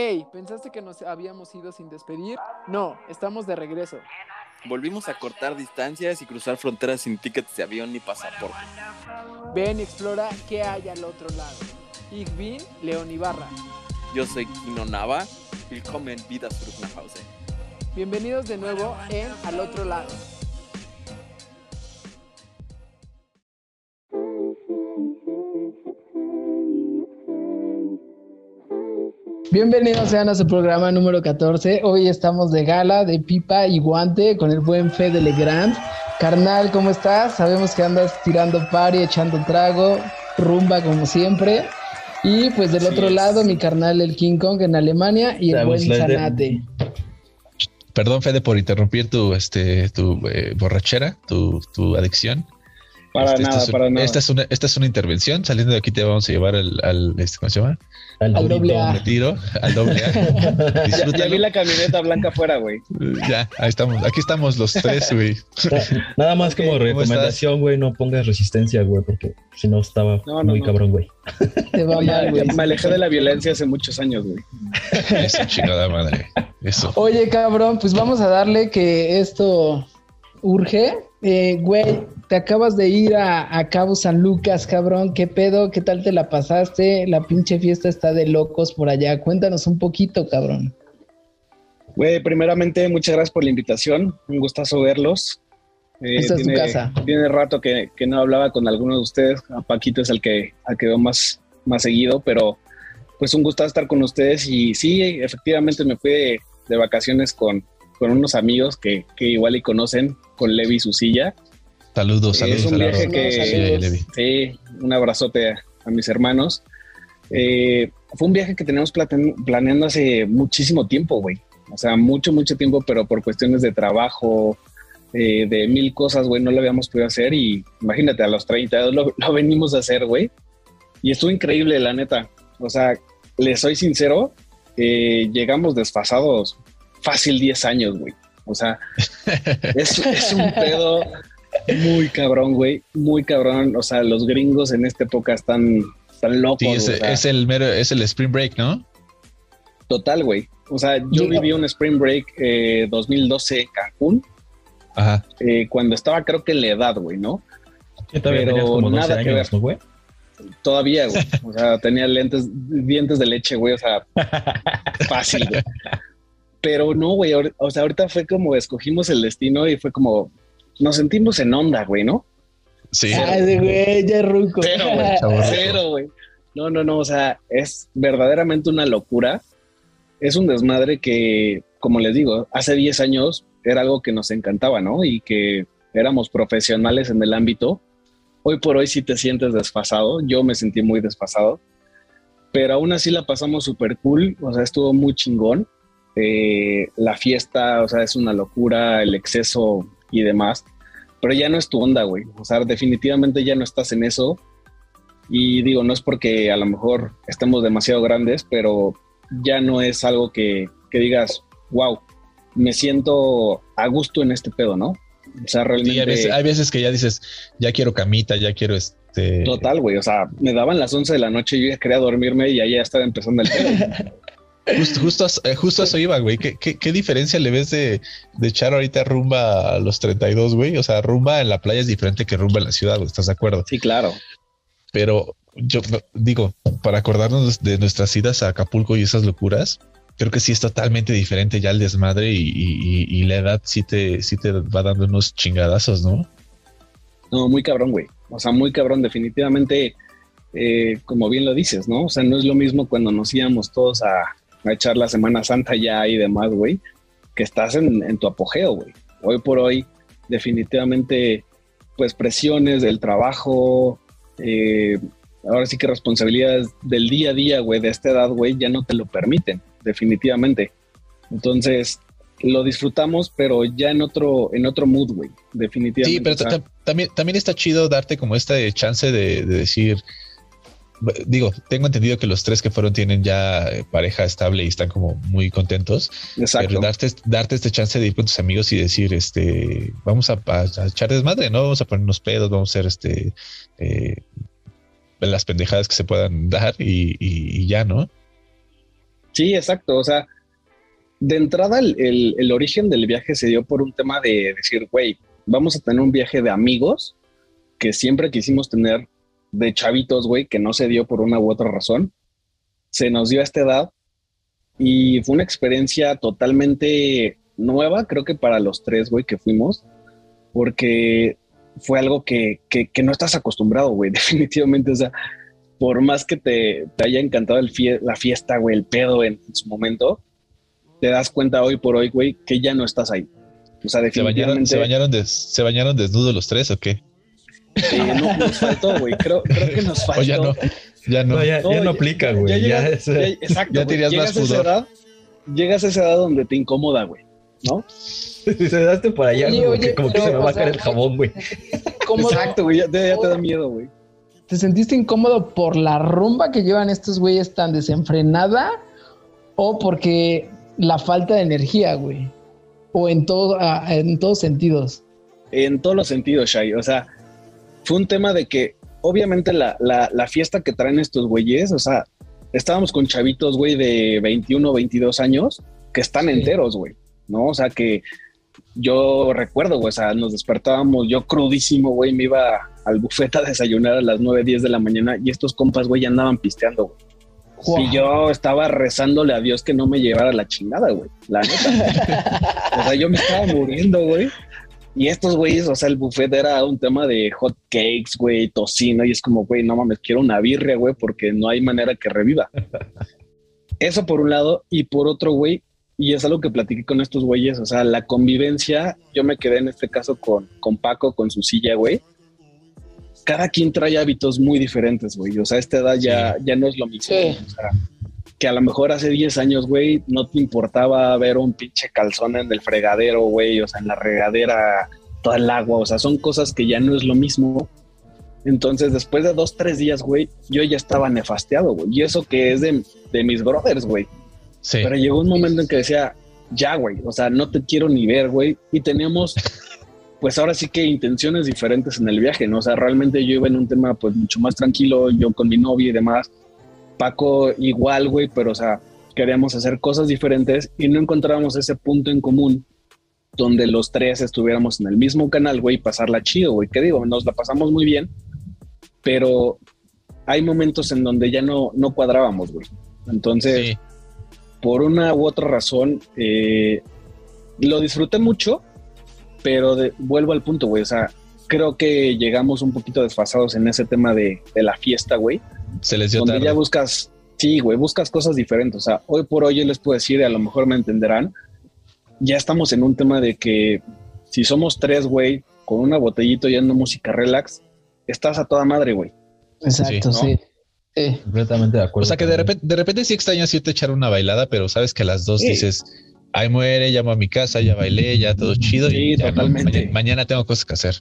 Hey, ¿pensaste que nos habíamos ido sin despedir? No, estamos de regreso. Volvimos a cortar distancias y cruzar fronteras sin tickets de avión ni pasaporte. Ven y explora qué hay al otro lado. Ich bin León Ibarra. Yo soy Kino Nava. Willkommen vida zurück nach Hause. Bienvenidos de nuevo en Al otro lado. Bienvenidos sean a su programa número 14. Hoy estamos de gala, de pipa y guante con el buen Fede Legrand. Carnal, ¿cómo estás? Sabemos que andas tirando pari, echando trago, rumba como siempre. Y pues del otro lado, mi carnal el King Kong en Alemania y el buen Zanate. Perdón, Fede, por interrumpir tu, este, tu eh, borrachera, tu, tu adicción. Para Este, nada, esta es, para nada. Esta es, una, esta es una intervención. Saliendo de aquí te vamos a llevar al, al este, ¿cómo se llama? Al Al doble A. Retiro, al doble A. Ya, ya vi la camioneta blanca afuera, güey. Ya, ahí estamos. Aquí estamos los tres, güey. Nada más como ¿cómo recomendación, güey, no pongas resistencia, güey, porque si no estaba No, no, muy no. cabrón, güey. Te va mal, güey. me alejé de la violencia hace muchos años, güey. Eso, chingada madre. Eso. Oye, cabrón, pues vamos a darle que esto urge. Eh, güey, te acabas de ir a, a Cabo San Lucas, cabrón. ¿Qué pedo? ¿Qué tal te la pasaste? La pinche fiesta está de locos por allá. Cuéntanos un poquito, cabrón. Güey, primeramente, muchas gracias por la invitación. Un gustazo verlos. Eh, Esta es tu casa. Tiene rato que, que no hablaba con alguno de ustedes. A Paquito es el que, al que veo más, más seguido, pero pues un gusto estar con ustedes. Y sí, efectivamente me fui de, de vacaciones con, con unos amigos que, que igual y conocen, con Levi y su silla. Saludos, saludos. es un saludos. viaje que. Sí, un abrazote a, a mis hermanos. Eh, fue un viaje que tenemos plate- planeando hace muchísimo tiempo, güey. O sea, mucho, mucho tiempo, pero por cuestiones de trabajo, eh, de mil cosas, güey, no lo habíamos podido hacer. Y imagínate, a los 30 lo, lo venimos a hacer, güey. Y estuvo increíble, la neta. O sea, les soy sincero, eh, llegamos desfasados fácil 10 años, güey. O sea, es, es un pedo muy cabrón, güey. Muy cabrón. O sea, los gringos en esta época están, están locos. Sí, es, o sea, es el mero, es el Spring Break, ¿no? Total, güey. O sea, yo Yo- viví un Spring Break eh, 2012 en Cancún, Ajá. eh, cuando estaba creo que en la edad, güey, ¿no? Que todavía Pero tenías como 12 nada que ver. ¿no, güey? Todavía, güey. O sea, tenía lentes, dientes de leche, güey. O sea, fácil, güey. Pero no, güey. O sea, ahorita fue como escogimos el destino y fue como nos sentimos en onda, güey, ¿no? Sí. Ay, güey, ya ruco. Cero, güey. Cero, güey. No, no, no. O sea, es verdaderamente una locura. Es un desmadre que, como les digo, hace 10 años era algo que nos encantaba, ¿no? Y que éramos profesionales en el ámbito. Hoy por hoy sí te sientes desfasado. Yo me sentí muy desfasado. Pero aún así la pasamos súper cool. O sea, estuvo muy chingón. Eh, la fiesta, o sea, es una locura, el exceso y demás. Pero ya no es tu onda, güey. O sea, definitivamente ya no estás en eso. Y digo, no es porque a lo mejor estemos demasiado grandes, pero ya no es algo que, que digas, wow, me siento a gusto en este pedo, ¿no? O sea, realmente... Sí, hay veces, hay veces que ya dices, ya quiero camita, ya quiero este. Total, güey. O sea, me daban las 11 de la noche y yo ya quería dormirme y ya estaba empezando el Justo, a- eh, justo a eso iba, güey. ¿Qué, qué, qué diferencia le ves de, de echar ahorita rumba a los 32, güey? O sea, rumba en la playa es diferente que rumba en la ciudad, ¿estás de acuerdo? Sí, claro. Pero yo digo, para acordarnos de nuestras idas a Acapulco y esas locuras, creo que sí es totalmente diferente ya el desmadre y- y la edad sí te, sí te va dando unos chingadazos, ¿no? No, muy cabrón, güey. O sea, muy cabrón. Definitivamente, eh, como bien lo dices, ¿no? O sea, no es lo mismo cuando nos íbamos todos a, a echar la Semana Santa ya y demás, güey, que estás en, en tu apogeo, güey. Hoy por hoy, definitivamente, pues presiones del trabajo, eh, ahora sí que responsabilidades del día a día, güey, de esta edad, güey, ya no te lo permiten, definitivamente. Entonces, lo disfrutamos, pero ya en otro, en otro mood, güey, definitivamente. Sí, pero también, también está chido darte como esta chance de, de decir, digo, tengo entendido que los tres que fueron tienen ya eh, pareja estable y están como muy contentos. exacto. Pero darte, darte este chance de ir con tus amigos y decir, este, vamos a, a- a echar desmadre, ¿no? Vamos a ponernos pedos, vamos a hacer este, eh, las pendejadas que se puedan dar y, y- y ya, ¿no? Sí, exacto. O sea, de entrada el, el- el origen del viaje se dio por un tema de decir, güey, vamos a tener un viaje de amigos que siempre quisimos tener de chavitos, güey, que no se dio por una u otra razón. Se nos dio a esta edad y fue una experiencia totalmente nueva, creo que para los tres, güey, que fuimos, porque fue algo que, que, que no estás acostumbrado, güey, definitivamente. O sea, por más que te, te haya encantado el fie- la fiesta, güey, el pedo en, en su momento, te das cuenta hoy por hoy, güey, que ya no estás ahí. O sea, ¿Se bañaron, definitivamente se bañaron, des- ¿Se bañaron desnudos los tres o qué? No, nos faltó, güey. Creo, creo que nos faltó. O ya no, ya no. No, ya, ya no aplica, güey. Ya, ya- exacto. ya llegas más a esa pudor. edad, llegas a esa edad donde te incomoda, güey. ¿No? se daste por allá, Oye, como, oye, que, como que pero, se me va a caer el jabón, güey. ¿Cómo Exacto, güey. Ya, te- ya te da miedo, güey. ¿Te sentiste incómodo por la rumba que llevan estos güeyes tan desenfrenada o porque la falta de energía, güey? O en todo, en todos sentidos. En todos los sentidos, Shai. O sea, fue un tema de que, obviamente, la, la, la fiesta que traen estos güeyes, o sea, estábamos con chavitos, güey, de 21, 22 años que están Sí. enteros, güey. ¿No? O sea, que yo recuerdo, güey, o sea, nos despertábamos, yo crudísimo, güey, me iba al buffet a desayunar a las 9, 10 de la mañana y estos compas, güey, ya andaban pisteando, güey. Guau. Y yo estaba rezándole a Dios que no me llevara la chingada, güey. La neta. o sea, yo me estaba muriendo, güey. Y estos güeyes, o sea, el buffet era un tema de hot cakes, güey, tocino. Y es como, güey, no mames, quiero una birria, güey, porque no hay manera que reviva. Eso por un lado. Y por otro, güey, y es algo que platiqué con estos güeyes, o sea, la convivencia, yo me quedé en este caso con, con Paco, con su silla, güey. Cada quien trae hábitos muy diferentes, güey. O sea, a esta edad ya, ya no es lo mismo. Sí. O sea, que a lo mejor hace 10 años, güey, no te importaba ver un pinche calzón en el fregadero, güey, o sea, en la regadera, toda el agua, o sea, son cosas que ya no es lo mismo. Entonces, después de dos, tres días, güey, yo ya estaba nefasteado, güey. Y eso que es de, de mis brothers, güey. Sí. Pero llegó un momento en que decía, ya, güey, o sea, no te quiero ni ver, güey. Y teníamos, pues ahora sí que intenciones diferentes en el viaje, ¿no? O sea, realmente yo iba en un tema, pues mucho más tranquilo, yo con mi novia y demás. Paco igual, güey, pero o sea, queríamos hacer cosas diferentes y no encontrábamos ese punto en común donde los tres estuviéramos en el mismo canal, güey, pasarla chido, güey. ¿Qué digo? Nos la pasamos muy bien, pero hay momentos en donde ya no, no cuadrábamos, güey. Entonces, Sí. por una u otra razón, eh, lo disfruté mucho, pero de- vuelvo al punto, güey. O sea, creo que llegamos un poquito desfasados en ese tema de, de la fiesta, güey. Se les dio Donde tarde. ya buscas, sí, güey, buscas cosas diferentes. O sea, hoy por hoy yo les puedo decir, y a lo mejor me entenderán, ya estamos en un tema de que si somos tres, güey, con una botellita yendo música relax, estás a toda madre, güey. Exacto, Sí. Sí. Completamente de acuerdo. O sea que de repente, de repente sí extrañas irte a echar una bailada, pero sabes que a las dos Sí. dices, ay muere, llamo a mi casa, ya bailé, ya todo chido Sí, y ya no, totalmente. mañana, mañana tengo cosas que hacer.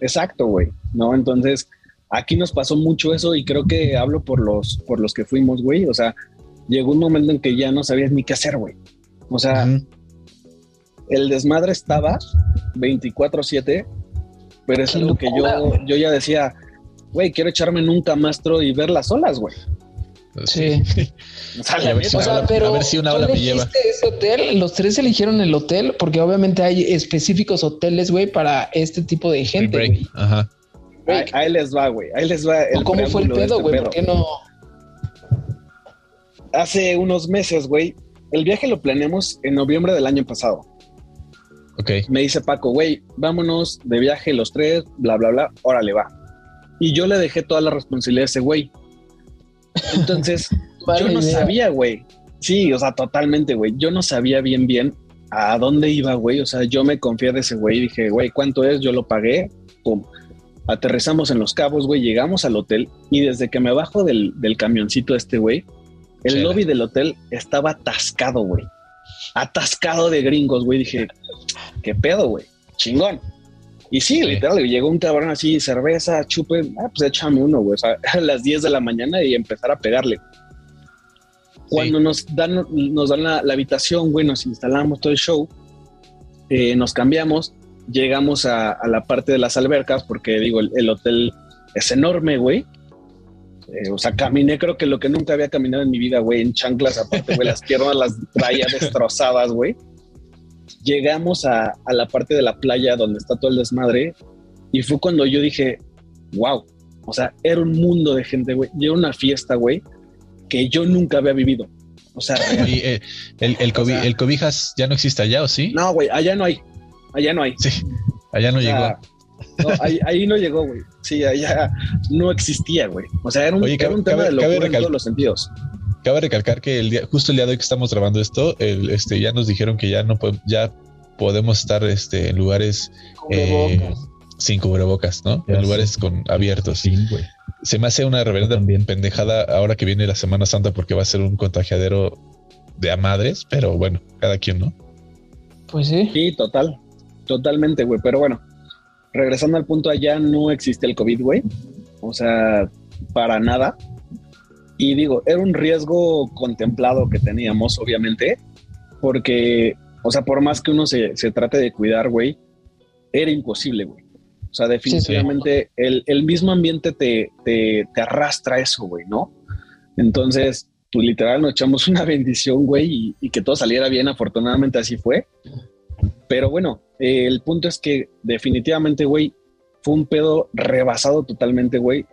Exacto, güey. ¿No? Entonces, aquí nos pasó mucho eso y creo que hablo por los, por los que fuimos, güey. O sea, llegó un momento en que ya no sabías ni qué hacer, güey. O sea, el desmadre estaba 24-7, pero es algo que yo, yo ya decía, güey, quiero echarme en un camastro y ver las olas, güey. Sí. Sea, Y la a ver si O una sea, ola- pero a ver si una ¿tú ola me lleva. elegiste ese hotel? ¿Los tres eligieron el hotel? Porque obviamente hay específicos hoteles, güey, para este tipo de gente. Ajá. Ahí, ahí les va, güey. Ahí les va. ¿O ¿Cómo fue el pedo, este güey? ¿Por qué no? Hace unos meses, güey, el viaje lo planeamos en noviembre del año pasado. Ok. me dice Paco, güey, vámonos de viaje los tres, bla, bla, bla, órale, va. Y yo le dejé toda la responsabilidad a ese güey. Entonces, yo no idea. sabía, güey. Sí, o sea, totalmente, güey. Yo no sabía bien, bien a dónde iba, güey. O sea, yo me confié de ese güey y dije, güey, ¿cuánto es? Yo lo pagué, pum. Aterrizamos en Los Cabos, güey, llegamos al hotel y desde que me bajo del, del camioncito este, güey, el Chela. lobby del hotel estaba atascado, güey. Atascado de gringos, güey. Dije, ¿qué pedo, güey? Chingón. Y sí, Sí. literal, güey, llegó un cabrón así, cerveza, chupe, ah, pues échame uno, güey. O sea, a las 10 de la mañana y empezar a pegarle. Cuando nos dan, nos dan la, la habitación, güey, nos instalamos todo el show, eh, nos cambiamos, llegamos a, a la parte de las albercas, porque digo, el, el hotel es enorme, güey. Eh, o sea, caminé creo que lo que nunca había caminado en mi vida, güey, en chanclas, aparte, güey, las piernas las traía destrozadas, güey. Llegamos a, a la parte de la playa donde está todo el desmadre y fue cuando yo dije, wow, o sea, era un mundo de gente, güey. Y era una fiesta, güey, que yo nunca había vivido. O sea, eh, el, el, cobi- O sea- el cobijas ya no existe allá, ¿o sí? no, güey, allá no hay. Allá no hay. Sí, allá no O sea, llegó. no, ahí, ahí no llegó, güey. Sí, allá no existía, güey. O sea, era un, Oye, era cabe- un tema cabe- de locura en todos los sentidos. Cabe recalcar que el día, justo el día de hoy que estamos grabando esto, el, este, ya nos dijeron que ya no podemos, ya podemos estar este, en lugares eh, sin cubrebocas, ¿no? Ya en lugares con abiertos. Sí, güey. Se me hace una reverenda También. pendejada ahora que viene la Semana Santa porque va a ser un contagiadero de a madres, pero bueno, cada quien, ¿no? Pues sí. Sí, total. Totalmente, güey. Pero bueno, regresando al punto, allá no existe el COVID, güey. O sea, para nada. Y digo, era un riesgo contemplado que teníamos, obviamente, porque, o sea, por más que uno se, se trate de cuidar, güey, era imposible, güey. O sea, definitivamente El, el mismo ambiente te, te, arrastra eso, güey, ¿no? Entonces, pues literal nos echamos una bendición, güey, y, y que todo saliera bien. Afortunadamente así fue. Pero bueno, eh, el punto es que definitivamente, güey, fue un pedo rebasado totalmente, güey.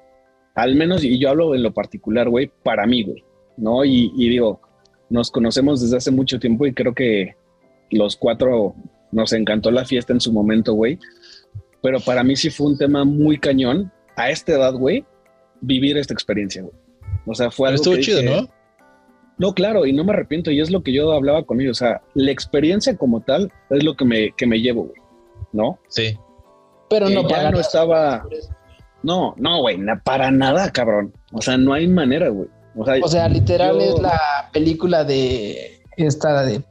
Al menos, y yo hablo en lo particular, güey, para mí, güey, ¿no? Y, y digo, nos conocemos desde hace mucho tiempo y creo que los cuatro nos encantó la fiesta en su momento, güey. Pero para mí sí fue un tema muy cañón a esta edad, güey, vivir esta experiencia, güey. O sea, fue Pero algo estuvo que chido, dije, ¿no? No, claro, y no me arrepiento, y es lo que yo hablaba con ellos. O sea, la experiencia como tal es lo que me, que me llevo, güey. ¿No? Sí. Pero Que no ya para no estaba. No, no, güey, na- para nada, cabrón. O sea, no hay manera, güey. O sea, O sea, literal yo- es la película de esta de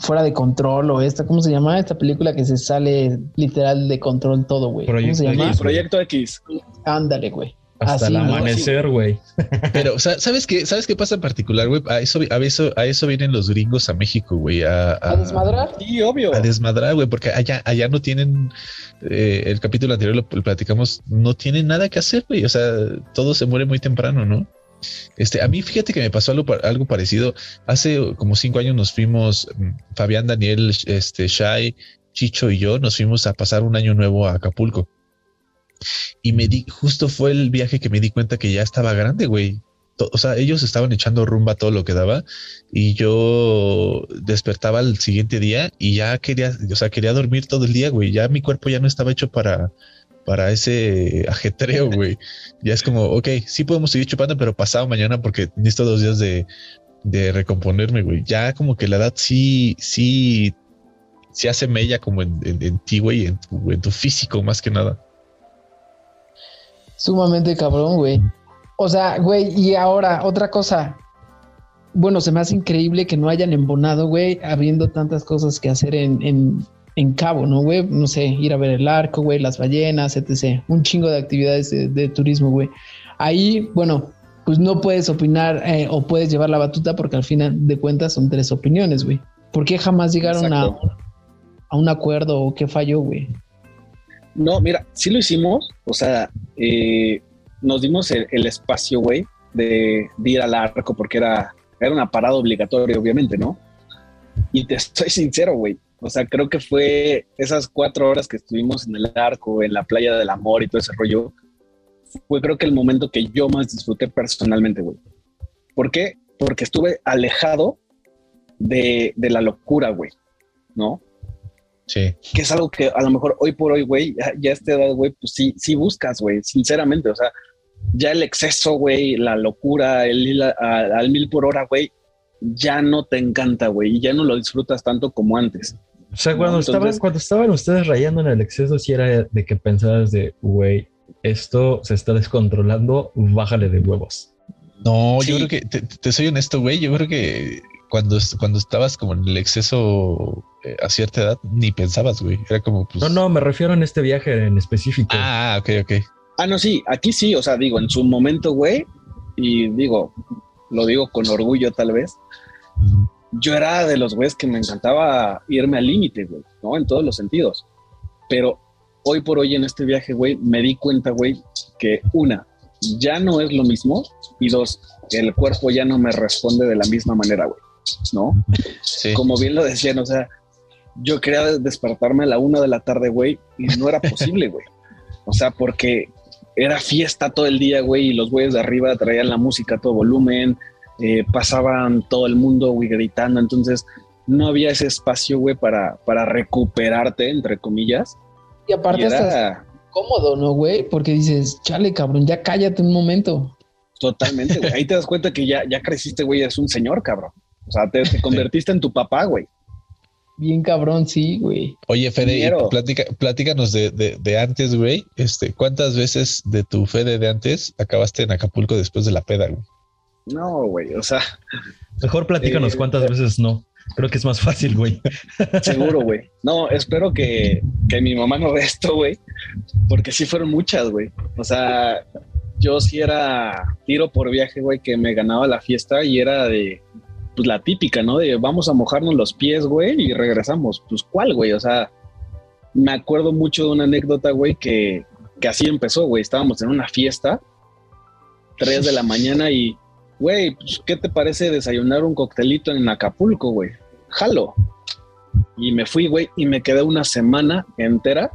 fuera de control o esta, ¿cómo se llama? Esta película que se sale literal de control todo, güey. ¿Cómo se llama? X. Proyecto X. Ándale, güey. Hasta el ¿no? amanecer, güey. Pero, sa- ¿sabes qué? ¿Sabes qué pasa en particular, güey? A eso, a eso, a eso vienen los gringos a México, güey. A, ¿A desmadrar? Sí, obvio. a desmadrar, güey, porque allá, allá no tienen, eh, el capítulo anterior lo, lo platicamos, no tienen nada que hacer, güey. O sea, todo se muere muy temprano, ¿no? Este, a mí fíjate que me pasó algo, algo parecido. Hace como cinco años nos fuimos, mm, Fabián, Daniel, este, Shai, Chicho y yo nos fuimos a pasar un año nuevo a Acapulco. Y me di, justo fue el viaje que me di cuenta que ya estaba grande, güey. O sea, ellos estaban echando rumba todo lo que daba y yo despertaba el siguiente día y ya quería, o sea, quería dormir todo el día, güey. Ya mi cuerpo ya no estaba hecho para, para ese ajetreo, güey. Ya es como, ok, sí podemos seguir chupando, pero pasado mañana porque necesito dos días de, de recomponerme, güey. Ya como que la edad sí, sí, sí hace mella como en, en, en ti, güey, en tu, en tu físico más que nada. Sumamente cabrón, güey. O sea, güey, y ahora, otra cosa. Bueno, se me hace increíble que no hayan embonado, güey, habiendo tantas cosas que hacer en, en, en Cabo, ¿no, güey? No sé, ir a ver el arco, güey, las ballenas, etc. Un chingo de actividades de, de turismo, güey. Ahí, bueno, pues no puedes opinar eh, o puedes llevar la batuta porque al final de cuentas son tres opiniones, güey. ¿Por qué jamás llegaron a, a un acuerdo o qué falló, güey? No, mira, sí lo hicimos. O sea, eh, nos dimos el, espacio, güey, de, de ir al arco porque era, era una parada obligatoria, obviamente, ¿no? Y te estoy sincero, güey. O sea, creo que fue esas cuatro horas que estuvimos en el arco, en la playa del amor y todo ese rollo. Fue creo que el momento que yo más disfruté personalmente, güey. ¿Por qué? Porque estuve alejado de, de la locura, güey. ¿No? Sí. que es algo que a lo mejor hoy por hoy, güey, ya, ya a esta edad, güey, pues sí, sí buscas, güey, sinceramente, o sea, ya el exceso, güey, la locura, el ir al mil por hora, güey, ya no te encanta, güey, y ya no lo disfrutas tanto como antes. O sea, cuando, entonces- estaban, cuando estaban ustedes rayando en el exceso, si era de que pensabas de, güey, esto se está descontrolando, bájale de huevos. No, Sí. yo creo que, te, te soy honesto, güey, yo creo que cuando, cuando estabas como en el exceso eh, a cierta edad, ni pensabas, güey. Era como, pues... No, no, me refiero en este viaje en específico. Ah, ok, ok. Ah, no, sí, aquí sí, o sea, digo, en su momento, güey, y digo, lo digo con orgullo tal vez, yo era de los güeyes que me encantaba irme al límite, güey, ¿no? En todos los sentidos. Pero hoy por hoy en este viaje, güey, me di cuenta, güey, que una, ya no es lo mismo. Y dos, el cuerpo ya no me responde de la misma manera, güey. ¿No? Sí. Como bien lo decían, o sea, yo quería despertarme a la una de la tarde, güey, y no era posible, güey. O sea, porque era fiesta todo el día, güey, y los güeyes de arriba traían la música a todo volumen, eh, pasaban todo el mundo, güey, gritando. Entonces, no había ese espacio, güey, para, para recuperarte, entre comillas. Y aparte Y estás era cómodo, ¿no, güey? Porque dices, chale, cabrón, ya cállate un momento. totalmente, güey. Ahí te das cuenta que ya, ya creciste, güey, es un señor, cabrón. O sea, te, te convertiste en tu papá, güey. Bien cabrón, sí, güey. Oye, Fede, platica, platícanos de, de, de antes, güey. Este, ¿cuántas veces de tu Fede de antes acabaste en Acapulco después de la peda, güey? No, güey, o sea, Mejor platícanos Eh, cuántas veces no. Creo que es más fácil, güey. seguro, güey. No, espero que, que mi mamá no vea esto, güey, porque sí fueron muchas, güey. O sea, yo sí era tiro por viaje, güey, que me ganaba la fiesta y era de, pues la típica, ¿no? De vamos a mojarnos los pies, güey, y regresamos. Pues, ¿cuál, güey? O sea, me acuerdo mucho de una anécdota, güey, que, que así empezó, güey. Estábamos en una fiesta, 3 de la mañana y, güey, pues, ¿qué te parece desayunar un coctelito en Acapulco, güey? Jalo. Y me fui, güey, y me quedé una semana entera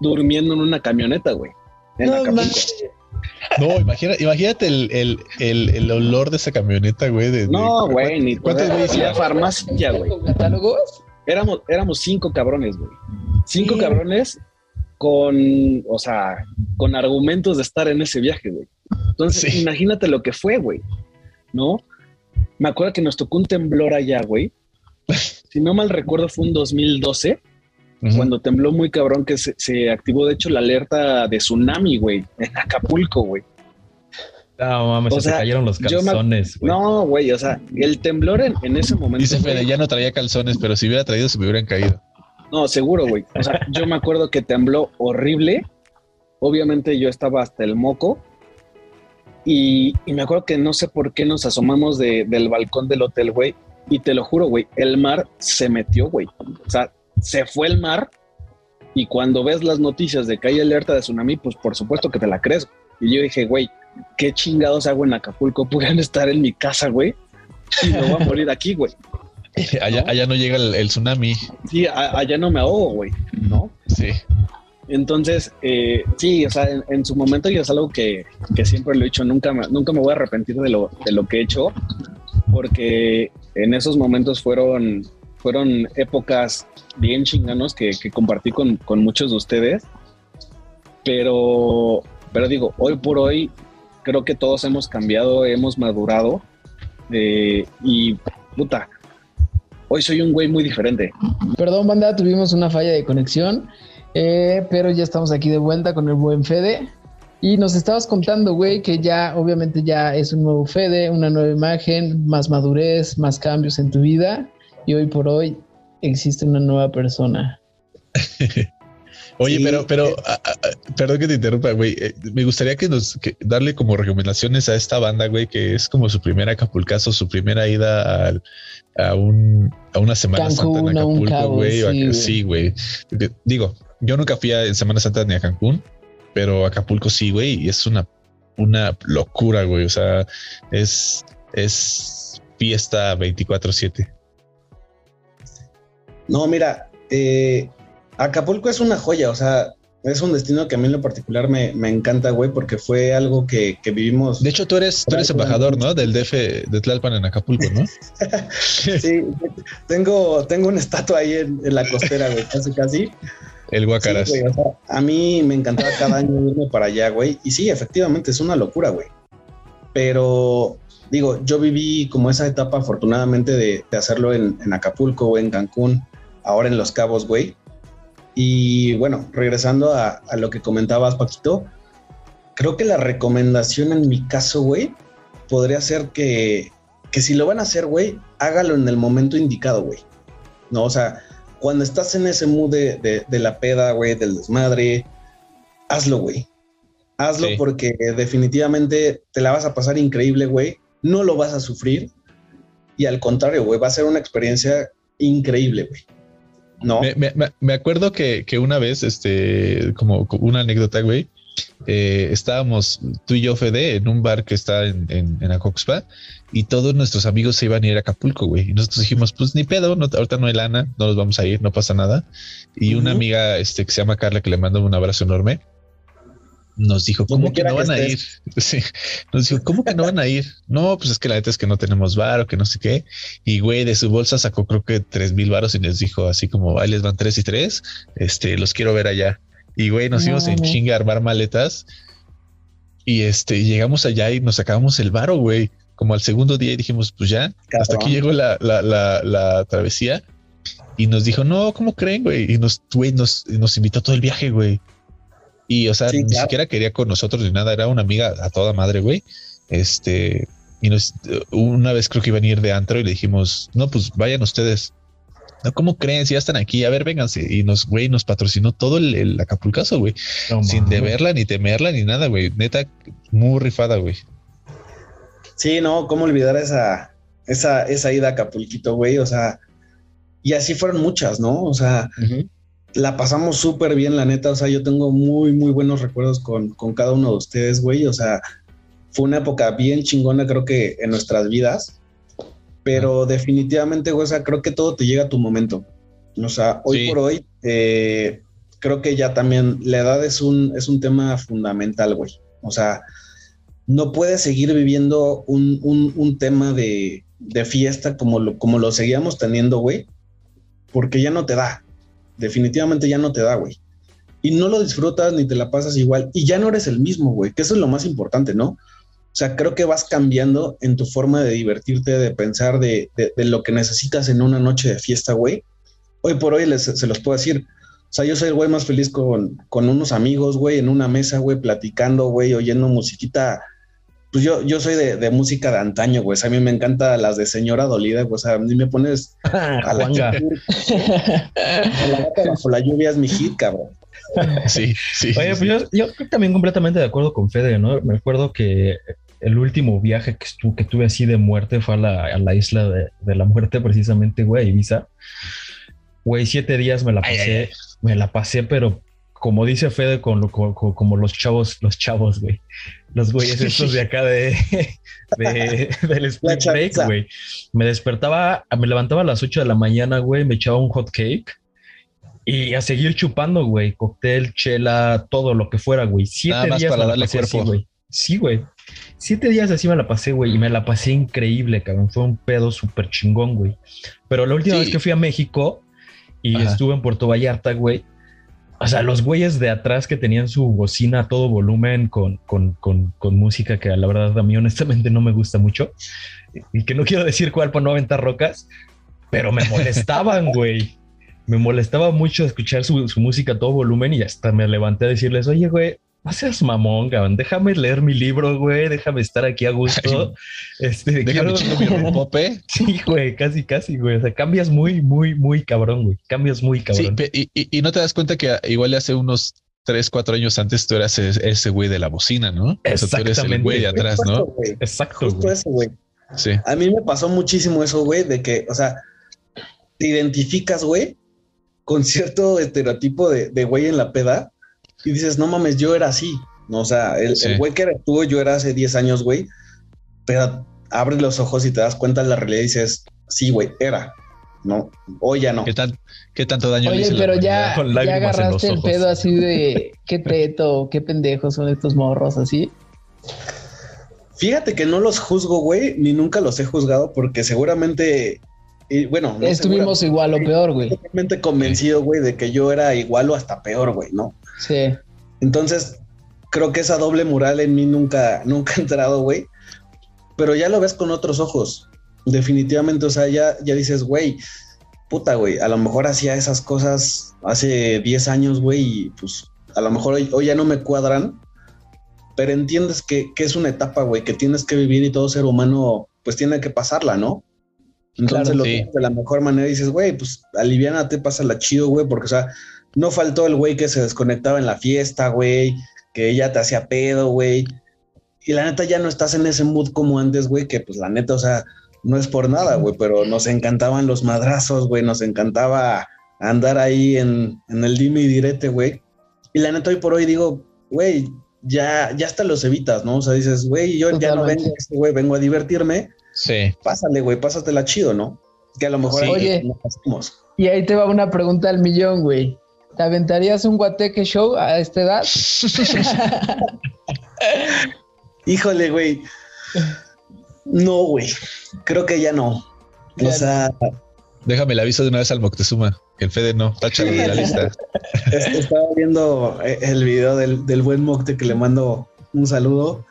durmiendo en una camioneta, güey. En No Acapulco. manches. No, imagina, imagínate el, el, el, el olor de esa camioneta, güey. de- de- No, güey, ni ¿Cuántos güeyes Fui a iban? farmacia, güey. ¿Con catálogos? Éramos, éramos cinco cabrones, güey. Cinco Sí. cabrones con, o sea, con argumentos de estar en ese viaje, güey. Entonces, Sí. imagínate lo que fue, güey. ¿No? Me acuerdo que nos tocó un temblor allá, güey. Si no mal recuerdo, fue un 2012, Cuando tembló muy cabrón, que se, se activó, de hecho, la alerta de tsunami, güey, en Acapulco, güey. No mames, O se sea, cayeron los calzones, güey. No, güey, o sea, el temblor en, en ese momento. Dice Fede, ya no traía calzones, pero si hubiera traído se me hubieran caído. No, seguro, güey. O sea, yo me acuerdo que tembló horrible. Obviamente yo estaba hasta el moco. Y, y me acuerdo que no sé por qué nos asomamos de- del balcón del hotel, güey. Y te lo juro, güey, el mar se metió, güey. O sea, se fue el mar. Y cuando ves las noticias de que hay alerta de tsunami, pues por supuesto que te la crees. Y yo dije, güey, ¿qué chingados hago en Acapulco? Pudieran estar en mi casa, güey. Y me voy a morir aquí, güey. Allá, ¿No? allá no llega el, el tsunami. Sí, a- allá no me ahogo, güey. ¿No? Sí. Entonces, eh, sí, o sea, en, en su momento yo es algo que, que siempre lo he dicho, nunca me, nunca me voy a arrepentir de lo, de lo que he hecho, porque en esos momentos fueron, fueron épocas bien chinganos que, compartí con, con muchos de ustedes, pero, pero digo, hoy por hoy creo que todos hemos cambiado, hemos madurado eh, y puta, hoy soy un güey muy diferente. Perdón, banda, tuvimos una falla de conexión, eh, pero ya estamos aquí de vuelta con el buen Fede. Y nos estabas contando, güey, que ya obviamente ya es un nuevo Fede, una nueva imagen, más madurez, más cambios en tu vida. Y hoy por hoy existe una nueva persona. Oye, Sí, pero, pero, eh. perdón que te interrumpa, güey. Eh, me gustaría que nos que darle como recomendaciones a esta banda, güey, que es como su primer Acapulcazo, su primera ida al- a un a una Semana Cancún, Santa en a un Acapulco, güey. a- sí, güey. Sí, Digo, yo nunca fui a en Semana Santa ni a Cancún, pero Acapulco sí, güey, y es una una locura, güey. O sea, es es fiesta 24/7. No, mira, eh, Acapulco es una joya, o sea, es un destino que a mí en lo particular me, me encanta, güey, porque fue algo que, que vivimos. De hecho, tú eres, tú eres embajador, ¿no? Del DF de Tlalpan en Acapulco, ¿no? Sí, tengo, tengo una estatua ahí en, en la costera, güey, casi, casi. El Guacaras. Sí, güey, o sea, a mí me encantaba cada año irme para allá, güey. Y sí, efectivamente, es una locura, güey. Pero, digo, yo viví como esa etapa, afortunadamente, de, de hacerlo en, en Acapulco o en Cancún, ahora en Los Cabos, güey. Y bueno, regresando a, a lo que comentabas, Paquito, creo que la recomendación en mi caso, güey, podría ser que, que si lo van a hacer, güey, hágalo en el momento indicado, güey. No, o sea, cuando estás en ese mood de, de- de la peda, güey, del desmadre, hazlo, güey. Hazlo Sí. porque definitivamente te la vas a pasar increíble, güey. No lo vas a sufrir. Y al contrario, güey, va a ser una experiencia increíble, güey. No. Me, me- me- acuerdo que, que una vez, este, como una anécdota, güey, eh, estábamos tú y yo, Fede, en un bar que está en, en, en Acoxpa y todos nuestros amigos se iban a ir a Acapulco, güey. Y nosotros dijimos, pues ni pedo, no, ahorita no hay lana, no nos vamos a ir, no pasa nada. Y una amiga este, que se llama Carla, que le mando un abrazo enorme, nos dijo, ¿cómo que no que van a ir? Sí, nos dijo, ¿cómo que no van a ir? No, pues es que la neta es que no tenemos bar o que no sé qué. Y güey, de su bolsa sacó creo que tres mil varos y les dijo así como, ahí les van tres y tres, este, los quiero ver allá. Y güey, nos No, íbamos en no. chinga a armar maletas y este, llegamos allá y nos sacábamos el varo, güey. Como al segundo día y dijimos, pues ya, hasta aquí llegó la, la, la, la travesía. Y nos dijo, no, ¿cómo creen, güey? Y nos, güey, nos, nos invitó todo el viaje, güey. Y, o sea, Sí, ni claro. siquiera quería con nosotros ni nada, era una amiga a toda madre, güey. Este, y nos, una vez creo que iban a ir de antro y le dijimos, no, pues vayan ustedes. No, ¿cómo creen? Si ya están aquí, a ver, vénganse. Y nos, güey, nos patrocinó todo el, el Acapulcazo, güey. No Sin deberla ni temerla ni nada, güey. Neta, muy rifada, güey. Sí, no, cómo olvidar esa, esa, esa ida a Acapulquito, güey. O sea, y así fueron muchas, ¿no? O sea, la pasamos súper bien, la neta. O sea, yo tengo muy, muy buenos recuerdos con, con cada uno de ustedes, güey. O sea, fue una época bien chingona, creo que en nuestras vidas. Pero definitivamente, güey, o sea, creo que todo te llega a tu momento. O sea, hoy Sí. por hoy, eh, creo que ya también la edad es un, es un tema fundamental, güey. O sea, no puedes seguir viviendo un, un- un tema de, de fiesta como lo, como lo seguíamos teniendo, güey, porque ya no te da. Definitivamente ya no te da, güey. Y no lo disfrutas ni te la pasas igual. Y ya no eres el mismo, güey, que eso es lo más importante, ¿no? O sea, creo que vas cambiando en tu forma de divertirte, de pensar, de, de- lo que necesitas en una noche de fiesta, güey. Hoy por hoy les, se los puedo decir. O sea, yo soy el güey más feliz con, con unos amigos, güey, en una mesa, güey, platicando, güey, oyendo musiquita. Pues yo, yo soy de, de música de antaño, güey. O sea, a mí me encanta las de Señora Dolida, güey. O sea, a mí me pones a la, Juanga. a la gata bajo la lluvia es mi hit, cabrón. Sí, sí. Oye, sí, pues yo, yo también completamente de acuerdo con Fede, ¿no? Me acuerdo que el último viaje que, que tuve así de muerte fue a la, a la isla de, de la muerte, precisamente, güey, a Ibiza. Güey, siete días me la Ay, pasé, ay, ay. me la pasé, pero como dice Fede, con, lo- co- co- como los chavos, los chavos, güey. Los güeyes estos de acá de, de- del chaviza. break, güey. Me despertaba, me levantaba a las 8 de la mañana, güey, me echaba un hot cake y a seguir chupando, güey. Cóctel, chela, todo lo que fuera, güey. Siete Nada más días para me la darle pasé así, cuerpo. güey. Sí, güey. Siete días así me la pasé, güey, y me la pasé increíble, cabrón. Fue un pedo súper chingón, güey. Pero la última Sí. vez que fui a México y Ajá. estuve en Puerto Vallarta, güey, o sea, los güeyes de atrás que tenían su bocina a todo volumen con, con, con, con música que la verdad a mí honestamente no me gusta mucho y que no quiero decir cuál para no aventar rocas, pero me molestaban, güey. Me molestaba mucho escuchar su, su música a todo volumen y hasta me levanté a decirles, oye, güey, no seas mamón, cabrón. Déjame leer mi libro, güey. Déjame estar aquí a gusto. Este, Déjame quiero- mi rompope. Sí, güey, casi, casi, güey. O sea, cambias muy, muy, muy cabrón, güey. Cambias muy Sí, cabrón. pe- y, y- y no te das cuenta que igual hace unos tres, cuatro años antes tú eras ese, ese güey de la bocina, ¿no? O sea, tú eres el Exactamente, güey de güey. atrás, ¿no? güey. Exacto, Justo güey. eso, güey. Sí. A mí me pasó muchísimo eso, güey, de que, o sea, te identificas, güey, con cierto estereotipo de, de güey en la peda y dices, no mames, yo era así. No, o sea, el, Sí. el güey que eres tú, yo era hace 10 años, güey, pero abres los ojos y te das cuenta de la realidad y dices, sí, güey, era. No, hoy ya no. ¿Qué, tan, ¿Qué tanto daño le Oye, hizo la pero ya, con ya agarraste el pedo así de qué teto, qué pendejos son estos morros así. Fíjate que no los juzgo, güey, ni nunca los he juzgado porque seguramente, y bueno, no Estuvimos igual o peor, güey. totalmente convencido, güey, de que yo era igual o hasta peor, güey, ¿no? Sí. Entonces, creo que esa doble moral en mí nunca, nunca ha entrado, güey. Pero ya lo ves con otros ojos. Definitivamente, o sea, ya, ya dices, güey, puta, güey, a lo mejor hacía esas cosas hace 10 años, güey, y pues a lo mejor hoy, hoy ya no me cuadran. Pero entiendes que, que es una etapa, güey, que tienes que vivir y todo ser humano, pues tiene que pasarla, ¿no? Entonces Claro, lo sí. de la mejor manera dices, güey, pues aliviánate, pásala chido, güey, porque, o sea, no faltó el güey que se desconectaba en la fiesta, güey, que ella te hacía pedo, güey. Y la neta ya no estás en ese mood como antes, güey, que pues la neta, o sea, no es por nada, güey, pero nos encantaban los madrazos, güey, nos encantaba andar ahí en, en el dime y direte, güey. Y la neta hoy por hoy digo, güey, ya, ya hasta los evitas, ¿no? O sea, dices, güey, yo ya no vengo, a este güey, vengo a divertirme, Sí. pásale, güey, pásatela chido, ¿no? Que a lo mejor Sí. ahí Oye. nos. Y ahí te va una pregunta al millón, güey. ¿Te aventarías un guateque show a esta edad? Híjole, güey. No, güey. Creo que ya no. O sea, Déjame el aviso de una vez al Moctezuma. que El Fede no, táchalo de la lista. es- estaba viendo eh, el video del, del buen Mocte que le mando un saludo.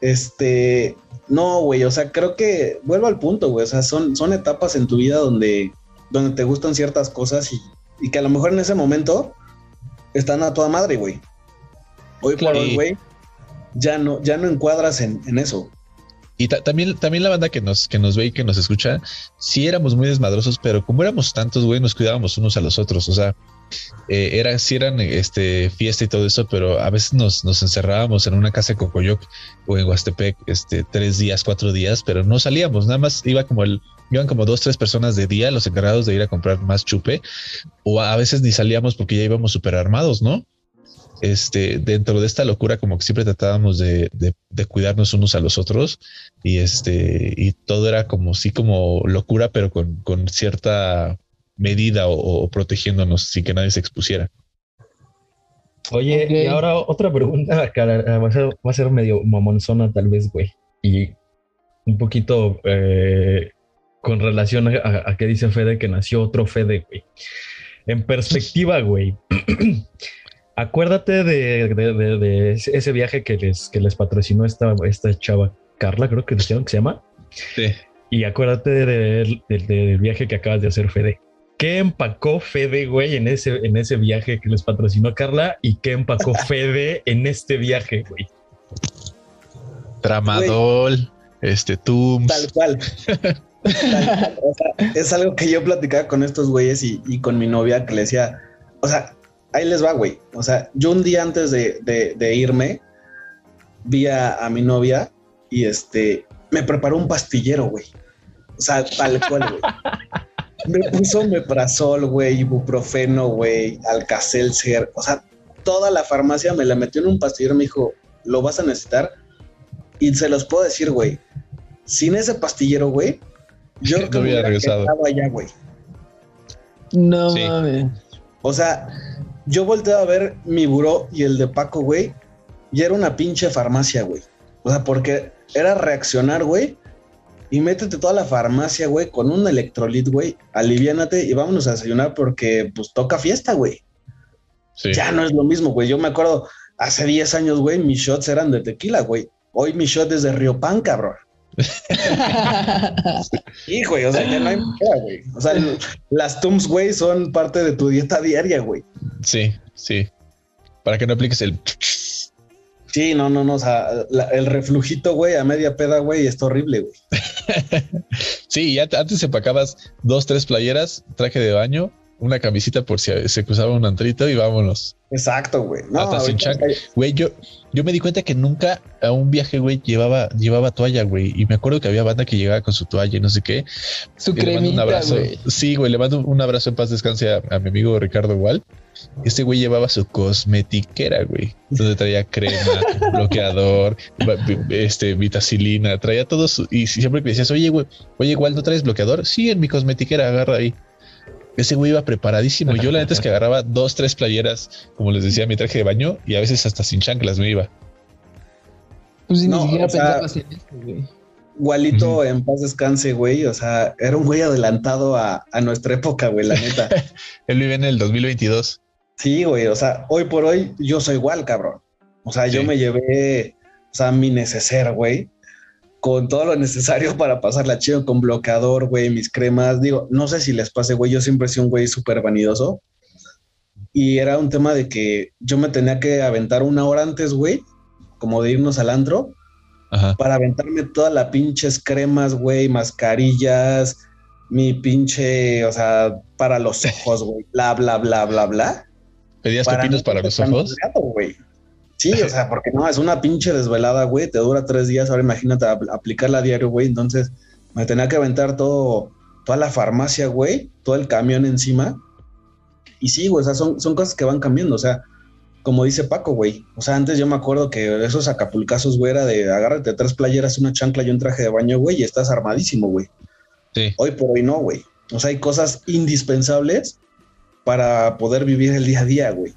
Este, no, güey, o sea, creo que vuelvo al punto, güey. O sea, son, son etapas en tu vida donde, donde te gustan ciertas cosas y, y que a lo mejor en ese momento están a toda madre, güey. Hoy por hoy, güey, ya no, ya no encuadras en, en eso. Y ta- también, también la banda que nos, que nos ve y que nos escucha, sí éramos muy desmadrosos, pero como éramos tantos, güey, nos cuidábamos unos a los otros. O sea, eh, era, sí eran este, fiesta y todo eso, pero a veces nos, nos encerrábamos en una casa de Cocoyoc o en Huastepec, este, tres días, cuatro días, pero no salíamos, nada más iba como el, iban como dos, tres personas de día, los encargados de ir a comprar más chupe, o a veces ni salíamos porque ya íbamos súper armados, ¿no? Este, dentro de esta locura, como que siempre tratábamos de, de, de cuidarnos unos a los otros y este, y todo era como sí, como locura, pero con, con cierta medida o, o protegiéndonos sin que nadie se expusiera. Oye, y ahora otra pregunta, cara, va a ser, va a ser medio mamonzona tal vez, güey. Y un poquito eh, con relación a, a- a qué dice Fede que nació otro Fede, güey. En perspectiva, güey. Acuérdate de, de- de- de ese viaje que les, que les patrocinó esta, esta chava Carla, creo que dijeron que se llama. Sí. Y acuérdate de- de- de- del viaje que acabas de hacer, Fede. ¿Qué empacó Fede, güey, en ese, en ese viaje que les patrocinó Carla? ¿Y qué empacó Fede en este viaje, güey? Tramadol, este Tums. Tal cual. Es algo que yo platicaba con estos güeyes y, con mi novia que le decía, o sea, ahí les va, güey. O sea, yo un día antes de, irme, vi a, a mi novia y este, me preparó un pastillero, güey. O sea, tal cual, güey. Me puso meprazol, güey, ibuprofeno, güey, alcacelser. O sea, toda la farmacia me la metió en un pastillero. Me dijo, lo vas a necesitar. Y se los puedo decir, güey. Sin ese pastillero, güey, yo No hubiera regresado. quedado allá, güey. No Sí. mames. O sea, yo volteé a ver mi buró y el de Paco, güey, y era una pinche farmacia, güey. O sea, porque era reaccionar, güey, y métete toda la farmacia, güey, con un electrolit, güey, aliviánate y vámonos a desayunar porque, pues, toca fiesta, güey. Sí. Ya no es lo mismo, güey. Yo me acuerdo, hace 10 años, güey, mis shots eran de tequila, güey. Hoy mi shot es de Río Pan, cabrón. Sí, güey, o sea, ya no hay manera, güey. O sea, las Tums, güey, son parte de tu dieta diaria, güey. Sí, sí. Para que no apliques el. Sí, no, no, no, o sea, la- el reflujito, güey, a media peda, güey, está horrible, güey. Sí, ya te- antes empacabas dos, tres playeras, traje de baño, una camisita por si se cruzaba un antrito y vámonos. Exacto, güey. No, Hasta sin chan- Güey, yo, yo me di cuenta que nunca a un viaje, güey, llevaba, llevaba toalla, güey. Y me acuerdo que había banda que llegaba con su toalla y no sé qué. Su Y le mando un cremita, abrazo. güey. Sí, güey, le mando un abrazo en paz descanse a, a mi amigo Ricardo Igual. Este güey llevaba su cosmetiquera, güey. Donde traía crema, bloqueador, este, vitacilina, traía todo su- y siempre que decías, oye, güey, oye, igual no traes bloqueador. Sí, en mi cosmetiquera, agarra ahí. Ese güey iba preparadísimo. Yo la neta es que agarraba dos, tres playeras, como les decía, mi traje de baño y a veces hasta sin chanclas me iba. Pues si No, ni siquiera o sea- pensabas en esto, güey. Gualito Ujú. en paz descanse, güey. O sea, era un güey adelantado a, a nuestra época, güey, la neta. Él vive en el 2022. Sí, güey. O sea, hoy por hoy yo soy igual, cabrón. O sea, yo me llevé, o sea, mi neceser, güey, con todo lo necesario para pasarla chido, con bloqueador, güey, mis cremas. Digo, no sé si les pase, güey. Yo siempre he sido un güey súper vanidoso. Y era un tema de que yo me tenía que aventar una hora antes, güey, como de irnos al antro, Ajá. para aventarme todas las pinches cremas, güey, mascarillas, mi pinche, o sea, para los ojos, güey, bla, bla, bla, bla, bla. ¿Pedías no para estar los ojos? güey. Sí, o sea, porque no, es una pinche desvelada, güey, te dura tres días, ahora imagínate apl- aplicarla a diario, güey, entonces me tenía que aventar todo, toda la farmacia, güey, todo el camión encima. Y sí, güey, o sea, son, son cosas que van cambiando, o sea, como dice Paco, güey. O sea, antes yo me acuerdo que esos acapulcazos, güey, era de agárrate tres playeras, una chancla y un traje de baño, güey, y estás armadísimo, güey. Sí. Hoy por hoy no, güey. O sea, hay cosas indispensables para poder vivir el día a día, güey.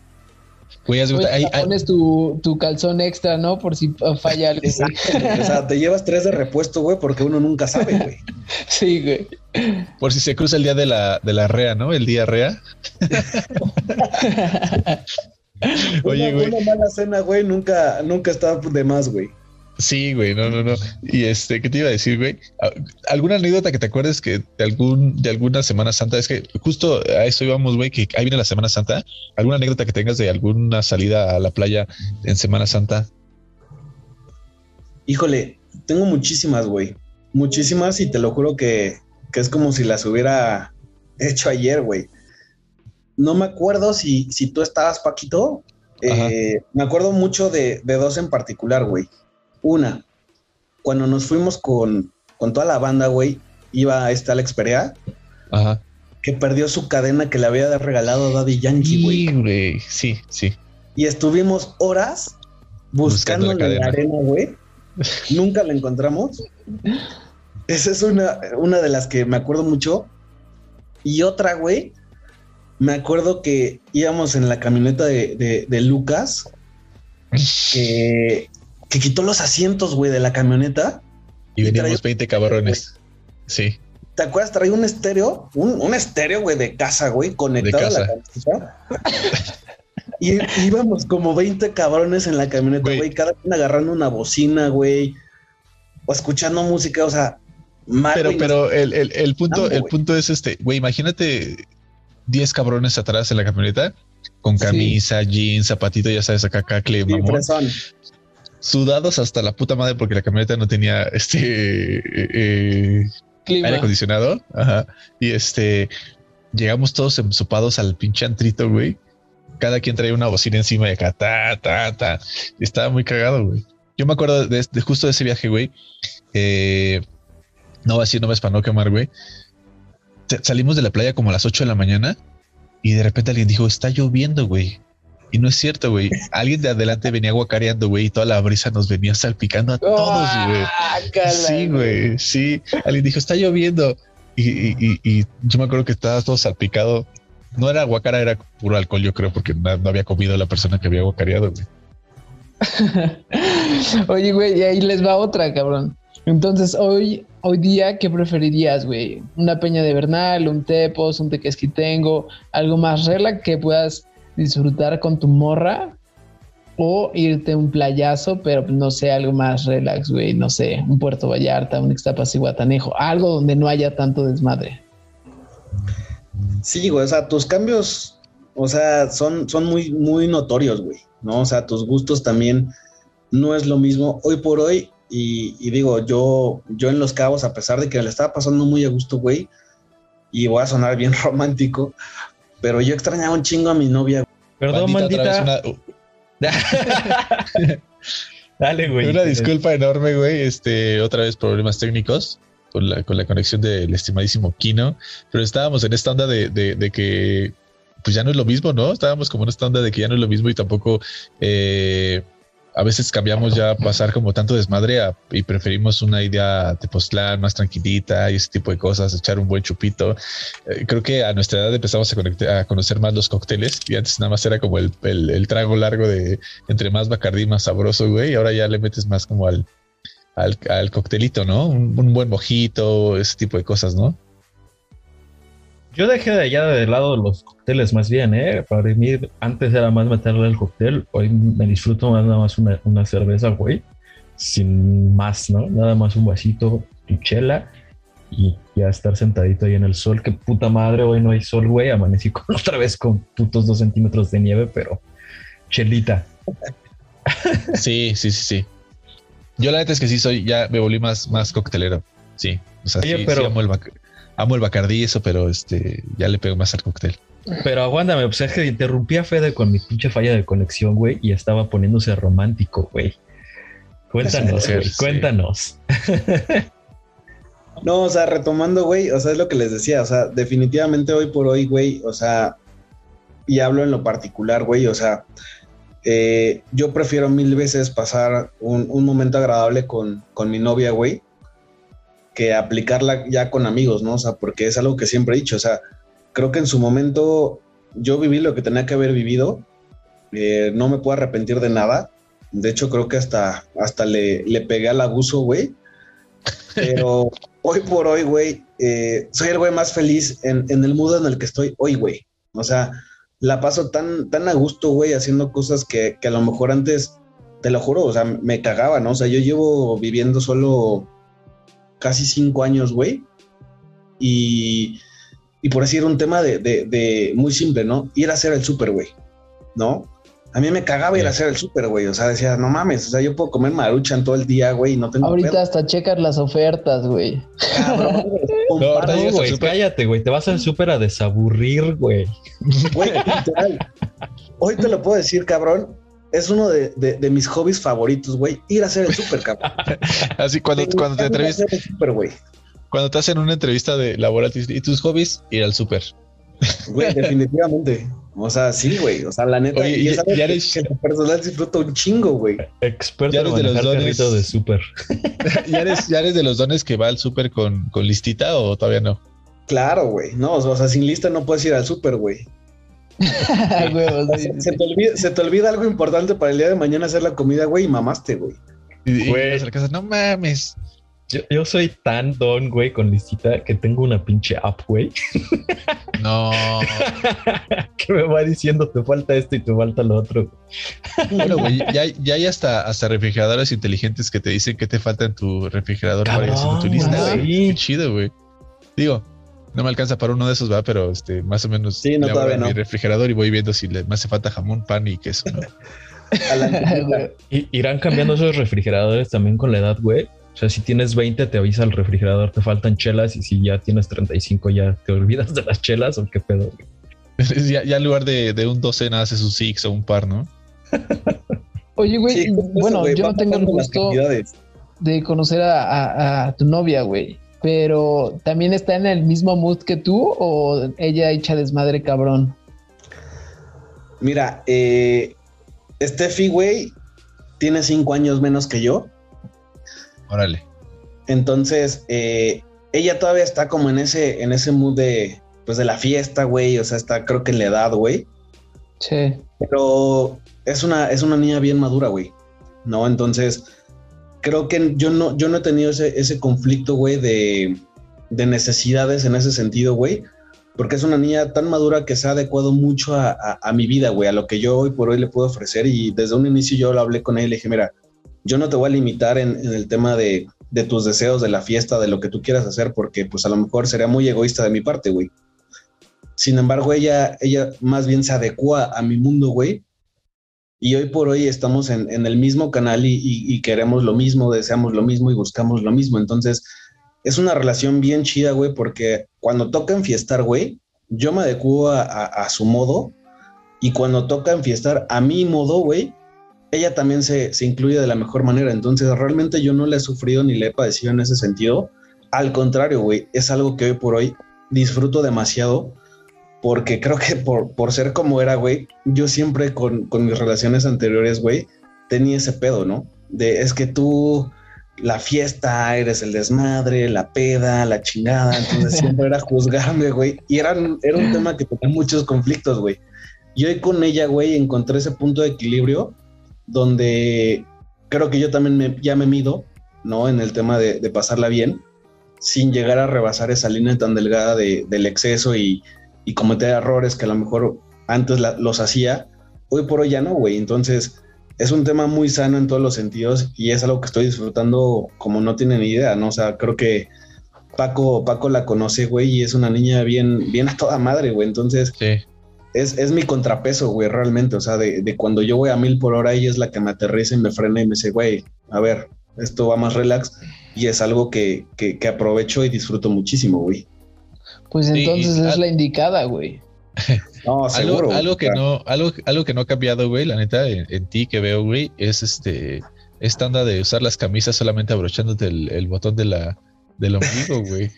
Güey, Oye, hay- pones tu, tu calzón extra, ¿no? Por si falla algo. o sea, te llevas tres de repuesto, güey, porque uno nunca sabe, güey. Sí, güey. por si se cruza el día de la, de la rea, ¿no? El día rea. Oye, una, güey. una mala cena, güey, nunca, nunca está de más, güey. Sí, güey, no, no, no. Y este, ¿qué te iba a decir, güey? ¿Al- ¿Alguna anécdota que te acuerdes que de algún, de alguna Semana Santa? Es que justo a eso íbamos, güey, que ahí viene la Semana Santa. ¿Alguna anécdota que tengas de alguna salida a la playa en Semana Santa? Híjole, tengo muchísimas, güey. Muchísimas y te lo juro que, que es como si las hubiera hecho ayer, güey. No me acuerdo si, si tú estabas, Paquito. Eh, me acuerdo mucho de, de dos en particular, güey. Una, cuando nos fuimos con, con toda la banda, güey, iba este Alex Perea, Ajá. que perdió su cadena que le había regalado Daddy Yankee, güey. Sí. Sí. Y estuvimos horas Buscando buscando en la arena, güey. Nunca la encontramos. Esa es una, una de las que me acuerdo mucho. Y otra, güey. Me acuerdo que íbamos en la camioneta de, de- de Lucas, que, que quitó los asientos, güey, de la camioneta. Y Y veníamos traía- 20 cabrones. Sí. ¿Te acuerdas? Traía un estéreo, un, un estéreo, güey, de casa, güey, conectado a la casa. camioneta. Y íbamos como 20 cabrones en la camioneta, Güey. cada quien agarrando una bocina, güey, o escuchando música, o sea, mal, Pero, pero el, el- el punto, el punto es este, güey, imagínate 10 cabrones atrás en la camioneta con Sí. camisa, jeans, zapatito, ya sabes, acá, cacle, sí. Sudados hasta la puta madre porque la camioneta no tenía este eh, eh, aire acondicionado. Ajá. Y este llegamos todos ensopados al pinche antrito, güey. Cada quien traía una bocina encima de acá, ta, ta, ta. Y estaba muy cagado, güey. Yo me acuerdo de, de justo de ese viaje, güey. Eh, no va a decir nombres para no quemar, güey. Sa- Salimos de la playa como a las 8 de la mañana y de repente alguien dijo, está lloviendo, güey. Y no es cierto, güey. Alguien de adelante venía guacareando, güey, y toda la brisa nos venía salpicando a todos, güey. Guácala, Sí, güey, sí. Alguien dijo, está lloviendo. Y, y- y- y yo me acuerdo que estaba todo salpicado. No era guacara, era puro alcohol, yo creo, porque no, no había comido la persona que había guacareado, güey. Oye, güey, y ahí les va otra, cabrón. Entonces, hoy, hoy día, ¿qué preferirías, güey? ¿Una peña de Bernal, un tepos, un tequesquitengo, algo más relax que puedas disfrutar con tu morra? O irte a un playazo, pero no sé, algo más relax, güey, no sé, un Puerto Vallarta, un Ixtapas y Guatanejo, algo donde no haya tanto desmadre. Sí, güey, o sea, tus cambios, o sea, son, son muy, muy notorios, güey, ¿no? O sea, tus gustos también no es lo mismo hoy por hoy. Y, y digo, yo, yo en Los Cabos, a pesar de que le estaba pasando muy a gusto, güey, y voy a sonar bien romántico, pero yo extrañaba un chingo a mi novia. Perdón, maldita. Dale, güey. una disculpa enorme, güey. Este, otra vez problemas técnicos con la, con la conexión del estimadísimo Kino. Pero estábamos en esta onda de, de- de que pues ya no es lo mismo, ¿no? Estábamos como en esta onda de que ya no es lo mismo y tampoco eh, a veces cambiamos ya pasar como tanto desmadre y preferimos una idea Tepoztlán más tranquilita y ese tipo de cosas, echar un buen chupito. Eh, creo que a nuestra edad empezamos a, a conocer más los cócteles y antes nada más era como el, el- el trago largo de entre más Bacardí más sabroso, güey, y ahora ya le metes más como al, al, al coctelito, ¿no? Un, un buen mojito, ese tipo de cosas, ¿no? Yo dejé de allá de lado los cócteles más bien, ¿eh? Para mí antes era más meterle el cóctel, hoy me disfruto más nada más una, una cerveza, güey, sin más, ¿no? Nada más un vasito, tu chela y ya estar sentadito ahí en el sol. Que puta madre, hoy no hay sol, güey. Amanecí con, otra vez con putos dos centímetros de nieve, pero chelita. Sí, sí, sí, sí. Yo la neta es que sí soy, ya me volví más, más coctelero. Sí. O sea, Oye, sí, pero- sí amo el, bac- amo el Bacardí y eso, pero este, ya le pego más al cóctel. Pero aguántame, pues es que interrumpí a Fede con mi pinche falla de conexión, güey, y estaba poniéndose romántico, güey. Cuéntanos, güey, sí. cuéntanos. No, o sea, retomando, güey, o sea, es lo que les decía, o sea, definitivamente hoy por hoy, güey, o sea, y hablo en lo particular, güey, o sea, eh, yo prefiero mil veces pasar un, un momento agradable con, con mi novia, güey, que aplicarla ya con amigos, ¿no? O sea, porque es algo que siempre he dicho, o sea, creo que en su momento yo viví lo que tenía que haber vivido, eh, no me puedo arrepentir de nada, de hecho creo que hasta, hasta le, le pegué al abuso, güey, pero hoy por hoy, güey, eh, soy el güey más feliz en, en el mundo en el que estoy hoy, güey, o sea, la paso tan, tan a gusto, güey, haciendo cosas que, que a lo mejor antes, te lo juro, o sea, me cagaba, ¿no? O sea, yo llevo viviendo solo casi cinco años, güey. Y, y por decir un tema de, de, de, muy simple, ¿no? Ir a hacer el súper, güey, ¿no? A mí me cagaba ir a hacer el súper, güey. O sea, decía, no mames, o sea, yo puedo comer maruchan todo el día, güey, y no tengo Ahorita pedo. hasta checas las ofertas, güey. Cabrón, no, no, güey, cállate, güey. Te vas al súper a desaburrir, güey. Güey, literal. Hoy te lo puedo decir, cabrón. Es uno de, de, de mis hobbies favoritos, güey. Ir a hacer el súper, cabrón. Así cuando, Me cuando te entrevistas, cuando te hacen una entrevista de laboral, ¿y tus hobbies? Ir al súper. Güey, definitivamente. O sea, sí, güey. O sea, la neta, Oye, y ya- ya que- eres- que lo personal disfruto un chingo, güey. Experto Ya en eres de los dones. de súper. ¿Ya eres, ¿Ya eres de los dones que va al súper con, con listita o todavía no? Claro, güey. No, o sea, sin lista no puedes ir al súper, güey. Huevos, sí, Se, sí, te olvida, se te olvida algo importante para el día de mañana hacer la comida, güey, y mamaste, güey. Y, casa, no mames. Yo, yo soy tan don, güey, con listita que tengo una pinche app, güey, No. que me va diciendo te falta esto y te falta lo otro. Bueno, güey, ya, ya hay hasta, hasta refrigeradores inteligentes que te dicen qué te falta en tu refrigerador para ir haciendo tu lista. güey. güey. Qué chido, güey. Digo, no me alcanza para uno de esos, va, pero este, más o menos Sí, no, le abro todavía a mi no. refrigerador y voy viendo si le, me hace falta jamón, pan y queso. ¿no? Irán cambiando esos refrigeradores también con la edad, güey. O sea, si tienes 20, te avisa el refrigerador, te faltan chelas. Y si ya tienes 35, ya te olvidas de las chelas o qué pedo. güey? ya, ya en lugar de, de un 12 nada haces un six o un par, ¿no? Oye, güey, Sí, justo eso, bueno, güey, yo no tengo el gusto de conocer a, a- a tu novia, güey. Pero también está en el mismo mood que tú o ella echa desmadre cabrón. Mira, eh, Steffi, güey, tiene cinco años menos que yo. Órale. Entonces, eh, ella todavía está como en ese, en ese mood de, pues, de la fiesta, güey. O sea, está creo que en la edad, güey. Sí. Pero es una, es una niña bien madura, güey. ¿No? Entonces, creo que yo no, yo no he tenido ese, ese conflicto, güey, de, de necesidades en ese sentido, güey. Porque es una niña tan madura que se ha adecuado mucho a, a- mi vida, güey, a lo que yo hoy por hoy le puedo ofrecer. Y desde un inicio yo lo hablé con ella y le dije, mira, yo no te voy a limitar en, en el tema de, de tus deseos, de la fiesta, de lo que tú quieras hacer, porque pues a lo mejor sería muy egoísta de mi parte, güey. Sin embargo, ella, ella más bien se adecua a mi mundo, güey. Y hoy por hoy estamos en, en el mismo canal y, y- queremos lo mismo, deseamos lo mismo y buscamos lo mismo. Entonces, es una relación bien chida, güey, porque cuando toca enfiestar, güey, yo me adecuo a, a- a su modo. Y cuando toca enfiestar a mi modo, güey, ella también se, se incluye de la mejor manera. Entonces, realmente yo no le he sufrido ni le he padecido en ese sentido. Al contrario, güey, es algo que hoy por hoy disfruto demasiado porque creo que por, por ser como era, güey, yo siempre con, con mis relaciones anteriores, güey, tenía ese pedo, ¿no? De es que tú, la fiesta, eres el desmadre, la peda, la chingada, entonces siempre era juzgarme, güey, y era, era un tema que tenía muchos conflictos, güey. Y hoy con ella, güey, encontré ese punto de equilibrio donde creo que yo también me- ya me mido, ¿no? En el tema de, de pasarla bien, sin llegar a rebasar esa línea tan delgada de- del exceso y, y cometer errores que a lo mejor antes la- los hacía, hoy por hoy ya no, güey. Entonces, es un tema muy sano en todos los sentidos y es algo que estoy disfrutando como no tienen idea, ¿no? O sea, creo que Paco, Paco la conoce, güey, y es una niña bien, bien a toda madre, güey. Entonces, Sí. es, es mi contrapeso, güey, realmente. O sea, de, de cuando yo voy a mil por hora, ella es la que me aterriza y me frena y me dice, güey, a ver, esto va más relax. Y es algo que, que, que aprovecho y disfruto muchísimo, güey. Pues entonces es la indicada, güey. No, seguro. Algo, algo que no, algo, algo que no ha cambiado, güey, la neta, en, en ti que veo, güey, es este esta onda de usar las camisas solamente abrochándote el, el botón de la, del ombligo, güey.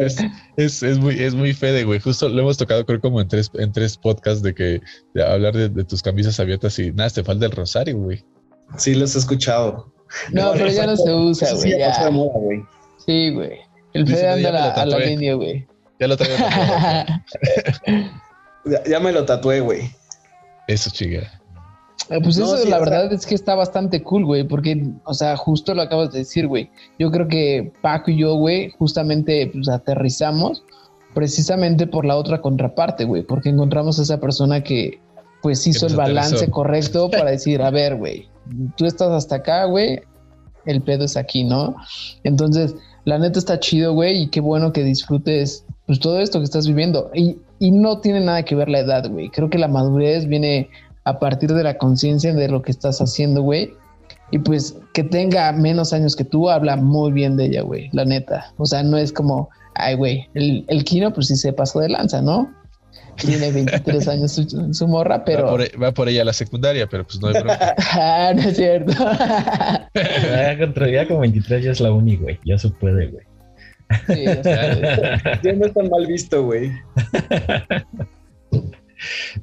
es, es, es, muy, es muy fede, güey. Justo lo hemos tocado, creo, como en tres, en tres podcasts de que de hablar de, de, tus camisas abiertas y nada, te falta el rosario, güey. Sí, los he escuchado. No, pero ya no se usa, güey. Sí, güey. El Fede anda la, a la línea, güey. Ya lo traigo. ya, ya me lo tatué, güey. Eso, chica. Eh, pues eso, la verdad es que está bastante cool, güey, porque, o sea, justo lo acabas de decir, güey. Yo creo que Paco y yo, güey, justamente pues, aterrizamos precisamente por la otra contraparte, güey, porque encontramos a esa persona que, pues, hizo el balance correcto para decir, a ver, güey, tú estás hasta acá, güey, el pedo es aquí, ¿no? Entonces, la neta está chido, güey, y qué bueno que disfrutes, pues, todo esto que estás viviendo. Y, y no tiene nada que ver la edad, güey. Creo que la madurez viene a partir de la conciencia de lo que estás haciendo, güey. Y pues que tenga menos años que tú, habla muy bien de ella, güey, la neta. O sea, no es como, ay, güey, el, el Kino pues sí se pasó de lanza, ¿no? Tiene 23 años su, su morra, pero... Va por, e, va por, ella a la secundaria, pero pues no hay problema. ah, no es cierto. ya, con 23 ya es la uni, güey. Ya se puede, güey. Sí, ya no está mal visto, güey.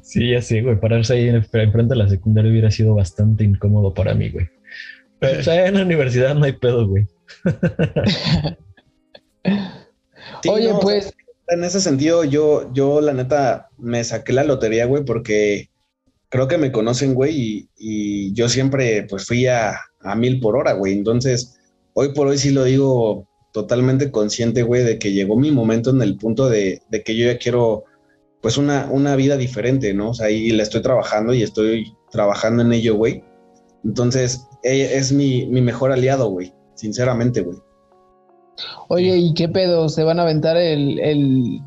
Sí, ya sé, güey. Pararse ahí enfrente de la secundaria hubiera sido bastante incómodo para mí, güey. Pero o sea, en la universidad no hay pedo, güey. Oye, pues. En ese sentido, yo, yo la neta me saqué la lotería, güey, porque creo que me conocen, güey, y, y, yo siempre pues fui a, a mil por hora, güey. Entonces, hoy por hoy sí lo digo totalmente consciente, güey, de que llegó mi momento en el punto de, de que yo ya quiero pues una, una vida diferente, ¿no? O sea, ahí la estoy trabajando y estoy trabajando en ello, güey. Entonces, es mi, mi mejor aliado, güey, sinceramente, güey. Oye, ¿y qué pedo? ¿Se van a aventar el, el,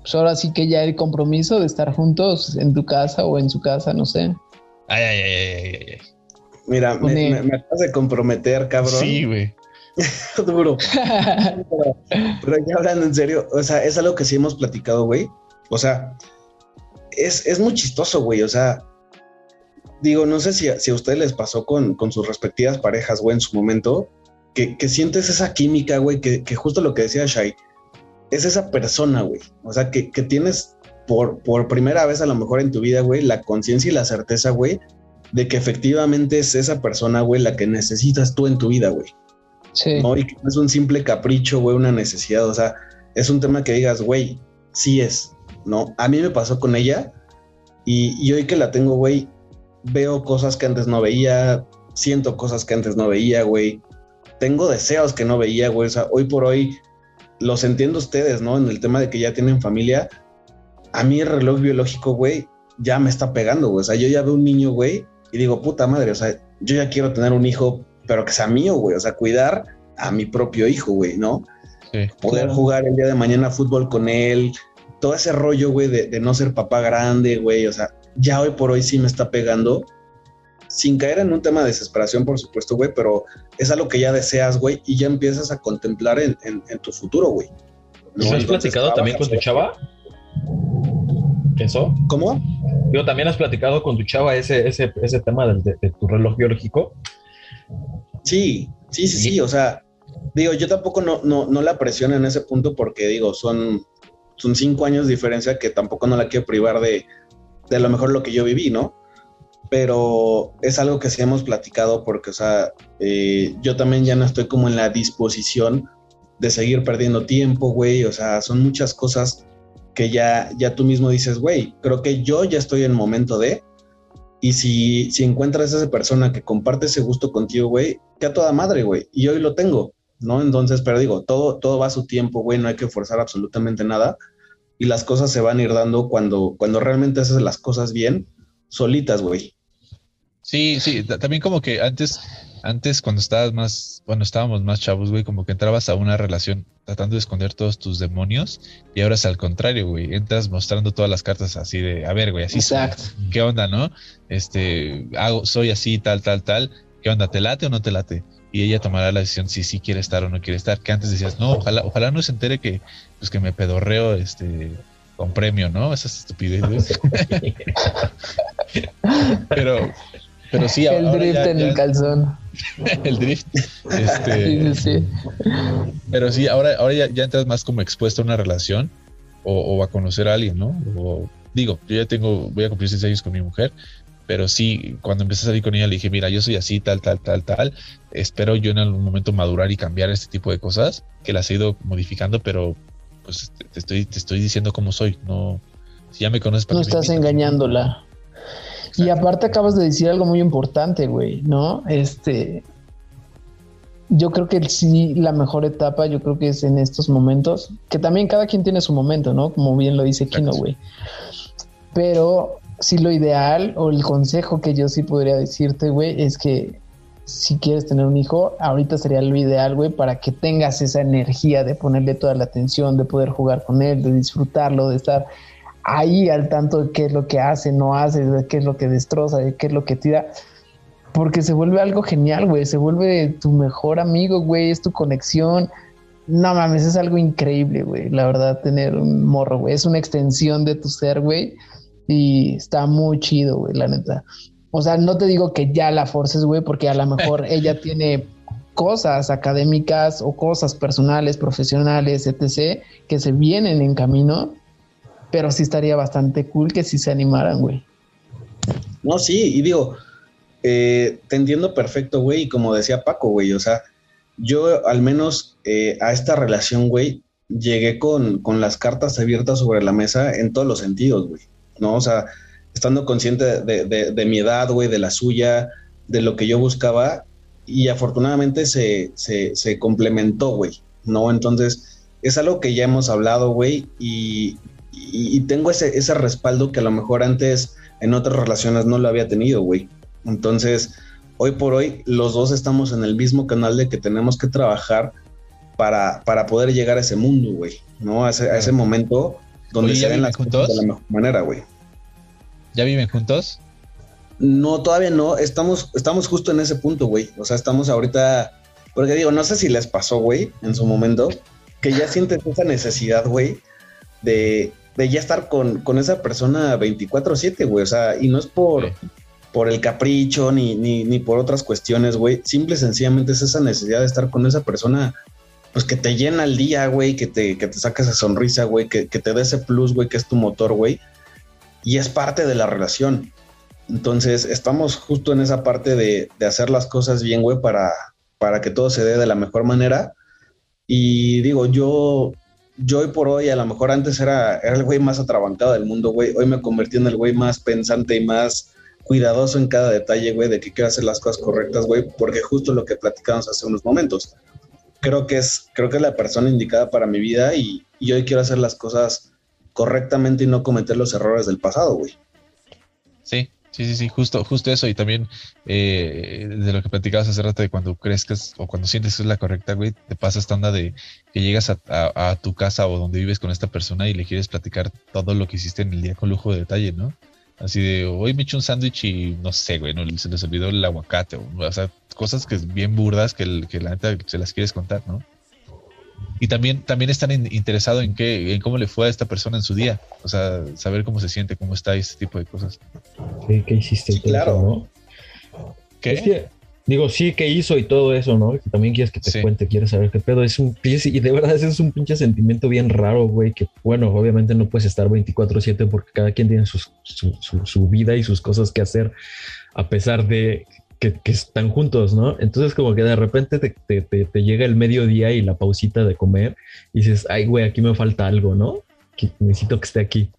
pues ahora sí que ya el compromiso de estar juntos en tu casa o en su casa, no sé? Ay, ay, ay, ay, ay. Mira, me, me, me, acabas de comprometer, cabrón. Sí, güey. Duro. pero, pero ya hablando en serio, o sea, es algo que sí hemos platicado, güey. O sea, es, es muy chistoso, güey. O sea, digo, no sé si, si a ustedes les pasó con, con, sus respectivas parejas, güey, en su momento, que, que sientes esa química, güey, que, que, justo lo que decía Shai, es esa persona, güey. O sea, que, que tienes por, por primera vez a lo mejor en tu vida, güey, la conciencia y la certeza, güey, de que efectivamente es esa persona, güey, la que necesitas tú en tu vida, güey. Sí. ¿no? Y que no es un simple capricho, güey, una necesidad. O sea, es un tema que digas, güey, sí es, ¿no? A mí me pasó con ella y, y hoy que la tengo, güey, veo cosas que antes no veía, siento cosas que antes no veía, güey. Tengo deseos que no veía, güey. O sea, hoy por hoy los entiendo ustedes, ¿no? En el tema de que ya tienen familia. A mí el reloj biológico, güey, ya me está pegando, güey. O sea, yo ya veo un niño, güey, y digo, puta madre, o sea, yo ya quiero tener un hijo, pero que sea mío, güey. O sea, cuidar a mi propio hijo, güey, ¿no? Sí, Poder jugar el día de mañana fútbol con él, todo ese rollo, güey, de, de, no ser papá grande, güey, o sea, ya hoy por hoy sí me está pegando, sin caer en un tema de desesperación, por supuesto, güey, pero es algo que ya deseas, güey, y ya empiezas a contemplar en, en, en tu futuro, güey. ¿No? ¿Has platicado también con tu chava? ¿Eso? ¿Cómo? Digo, ¿también has platicado con tu chava ese, ese, ese tema de, de, de tu reloj biológico? Sí, sí, sí, sí, o sea, digo, yo tampoco no, no, no la presiono en ese punto porque, digo, son son cinco años de diferencia que tampoco no la quiero privar de, de lo mejor lo que yo viví, ¿no? Pero es algo que sí hemos platicado porque, o sea, eh, yo también ya no estoy como en la disposición de seguir perdiendo tiempo, güey, o sea, son muchas cosas que ya, ya tú mismo dices, güey, creo que yo ya estoy en momento de, y si, si encuentras a esa persona que comparte ese gusto contigo, güey, que a toda madre, güey, y hoy lo tengo, ¿no? Entonces, pero digo, todo, todo va a su tiempo, güey, no hay que forzar absolutamente nada y las cosas se van a ir dando cuando, cuando realmente haces las cosas bien, solitas, güey. Sí, sí, también como que antes, antes cuando estabas más, cuando estábamos más chavos, güey, como que entrabas a una relación tratando de esconder todos tus demonios y ahora es al contrario, güey, entras mostrando todas las cartas así de, a ver, güey, así Exacto. Soy. ¿Qué onda, no? Este, hago, soy así, tal, tal, tal. ¿Qué onda? ¿Te late o no te late? y ella tomará la decisión si sí quiere estar o no quiere estar. Que antes decías, no, ojalá, ojalá no se entere que, pues que me pedorreo este con premio, ¿no? Esas estupideces. pero, Pero sí, el drift en el calzón. el drift. Este, sí, sí, Pero sí, ahora, ahora ya, ya, entras más como expuesto a una relación o, a conocer a alguien, ¿no? O, digo, yo ya tengo, voy a cumplir seis años con mi mujer, pero sí, cuando empecé a salir con ella le dije, mira, yo soy así, tal, tal, tal, tal. Espero yo en algún momento madurar y cambiar este tipo de cosas, que las he ido modificando, pero pues te estoy, te estoy diciendo cómo soy, no, si ya me conoces. no estás engañándola. Y aparte acabas de decir algo muy importante, güey, ¿no? Este, yo creo que sí, la mejor etapa, yo creo que es en estos momentos, que también cada quien tiene su momento, ¿no? Como bien lo dice Kino, güey. Pero sí lo ideal o el consejo que yo sí podría decirte, güey, es que si quieres tener un hijo, ahorita sería lo ideal, güey, para que tengas esa energía de ponerle toda la atención, de poder jugar con él, de disfrutarlo, de estar ahí al tanto de qué es lo que hace, no hace, de qué es lo que destroza, de qué es lo que tira. Porque se vuelve algo genial, güey. Se vuelve tu mejor amigo, güey. Es tu conexión. No mames, es algo increíble, güey. La verdad, tener un morro, güey. Es una extensión de tu ser, güey. Y está muy chido, güey, la neta. O sea, no te digo que ya la forces, güey, porque a lo mejor ella tiene cosas académicas o cosas personales, profesionales, etc., que se vienen en camino pero sí estaría bastante cool que sí se animaran, güey. No, sí, y digo, eh, te entiendo perfecto, güey, y como decía Paco, güey, o sea, yo al menos eh, a esta relación, güey, llegué con, las cartas abiertas sobre la mesa en todos los sentidos, güey, ¿no? O sea, estando consciente de, mi edad, güey, de la suya, de lo que yo buscaba, y afortunadamente se, se, se complementó, güey, ¿no? Entonces, es algo que ya hemos hablado, güey, y, y, tengo ese, ese respaldo que a lo mejor antes en otras relaciones no lo había tenido, güey. Entonces, hoy por hoy, los dos estamos en el mismo canal de que tenemos que trabajar para, para poder llegar a ese mundo, güey, ¿no? A ese, a ese momento donde se ven las cosas de la mejor manera, güey. ¿Ya viven juntos? No, todavía no. Estamos, estamos justo en ese punto, güey. O sea, estamos ahorita. Porque digo, no sé si les pasó, güey, en su momento, que ya sientes esa necesidad, güey, de, de ya estar con, con esa persona 24/7, güey. O sea, y no es por, por el capricho ni, ni, ni por otras cuestiones, güey. Simple y sencillamente es esa necesidad de estar con esa persona, pues que te llena el día, güey, que te, que te saca esa sonrisa, güey, que, que te dé ese plus, güey, que es tu motor, güey. Y es parte de la relación. Entonces, estamos justo en esa parte de, de hacer las cosas bien, güey, para, para que todo se dé de la mejor manera. Y digo, yo yo hoy por hoy, a lo mejor antes era, el güey más atrabancado del mundo, güey. Hoy me convertí en el güey más pensante y más cuidadoso en cada detalle, güey, de que quiero hacer las cosas correctas, güey, porque justo lo que platicamos hace unos momentos. Creo que es, creo que es la persona indicada para mi vida y, y hoy quiero hacer las cosas correctamente y no cometer los errores del pasado, güey. Sí, Sí, sí, sí, justo, justo eso. Y también eh, de lo que platicabas hace rato de cuando crezcas o cuando sientes que es la correcta, güey, te pasa esta onda de que llegas a, tu casa o donde vives con esta persona y le quieres platicar todo lo que hiciste en el día con lujo de detalle, ¿no? Así de, hoy me eché un sándwich y no sé, güey, no, se les olvidó el aguacate. O, sea, cosas que bien burdas que, que la neta se las quieres contar, ¿no? Y también, también están interesados en qué, en cómo le fue a esta persona en su día. O sea, saber cómo se siente, cómo está, ese tipo de cosas. ¿Qué, hiciste? claro. ¿Qué? digo, sí, ¿qué hizo y todo eso, no? también quieres que te cuente, quieres saber qué pedo. Es un y de verdad es un pinche sentimiento bien raro, güey, que bueno, obviamente no puedes estar 24/7 porque cada quien tiene su, su vida y sus cosas que hacer, a pesar de que, están juntos, ¿no? Entonces como que de repente te, llega el mediodía y la pausita de comer y dices, ay, güey, aquí me falta algo, ¿no? Que necesito que esté aquí.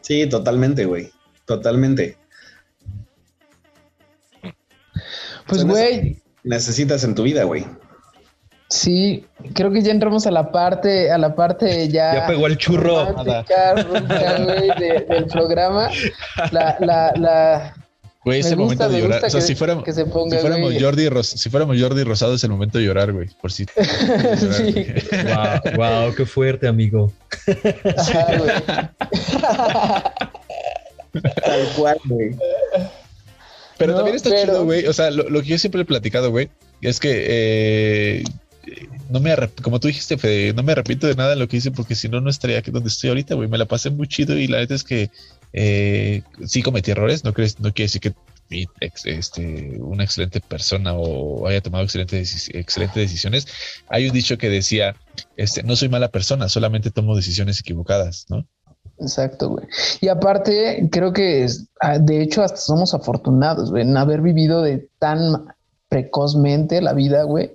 Sí, totalmente, güey. Totalmente. Pues, güey. Necesitas en tu vida, güey. Sí, creo que ya entramos a la parte, a la parte ya. Ya pegó el churro. del programa. La, la, la, Güey, es el momento de llorar. O sea, si fuéramos, si fuéramos Jordi si fuéramos Jordi Rosado, es el momento de llorar, güey. Por si. sí. wow, wow, qué fuerte, amigo. Tal cual, güey. Pero también está chido, güey. O sea, lo, que yo siempre he platicado, güey, es que eh, no me como tú dijiste, Fede, no me arrepiento de nada de lo que hice porque si no, no estaría aquí donde estoy ahorita, güey. Me la pasé muy chido y la neta es que eh, sí cometí errores, no, crees, no quiere decir que, este, una excelente persona o haya tomado excelentes, excelentes decisiones. Hay un dicho que decía, este, no soy mala persona, solamente tomo decisiones equivocadas, ¿no? Exacto, güey. Y aparte, creo que ah, de hecho hasta somos afortunados, güey, en haber vivido de tan precozmente la vida, güey.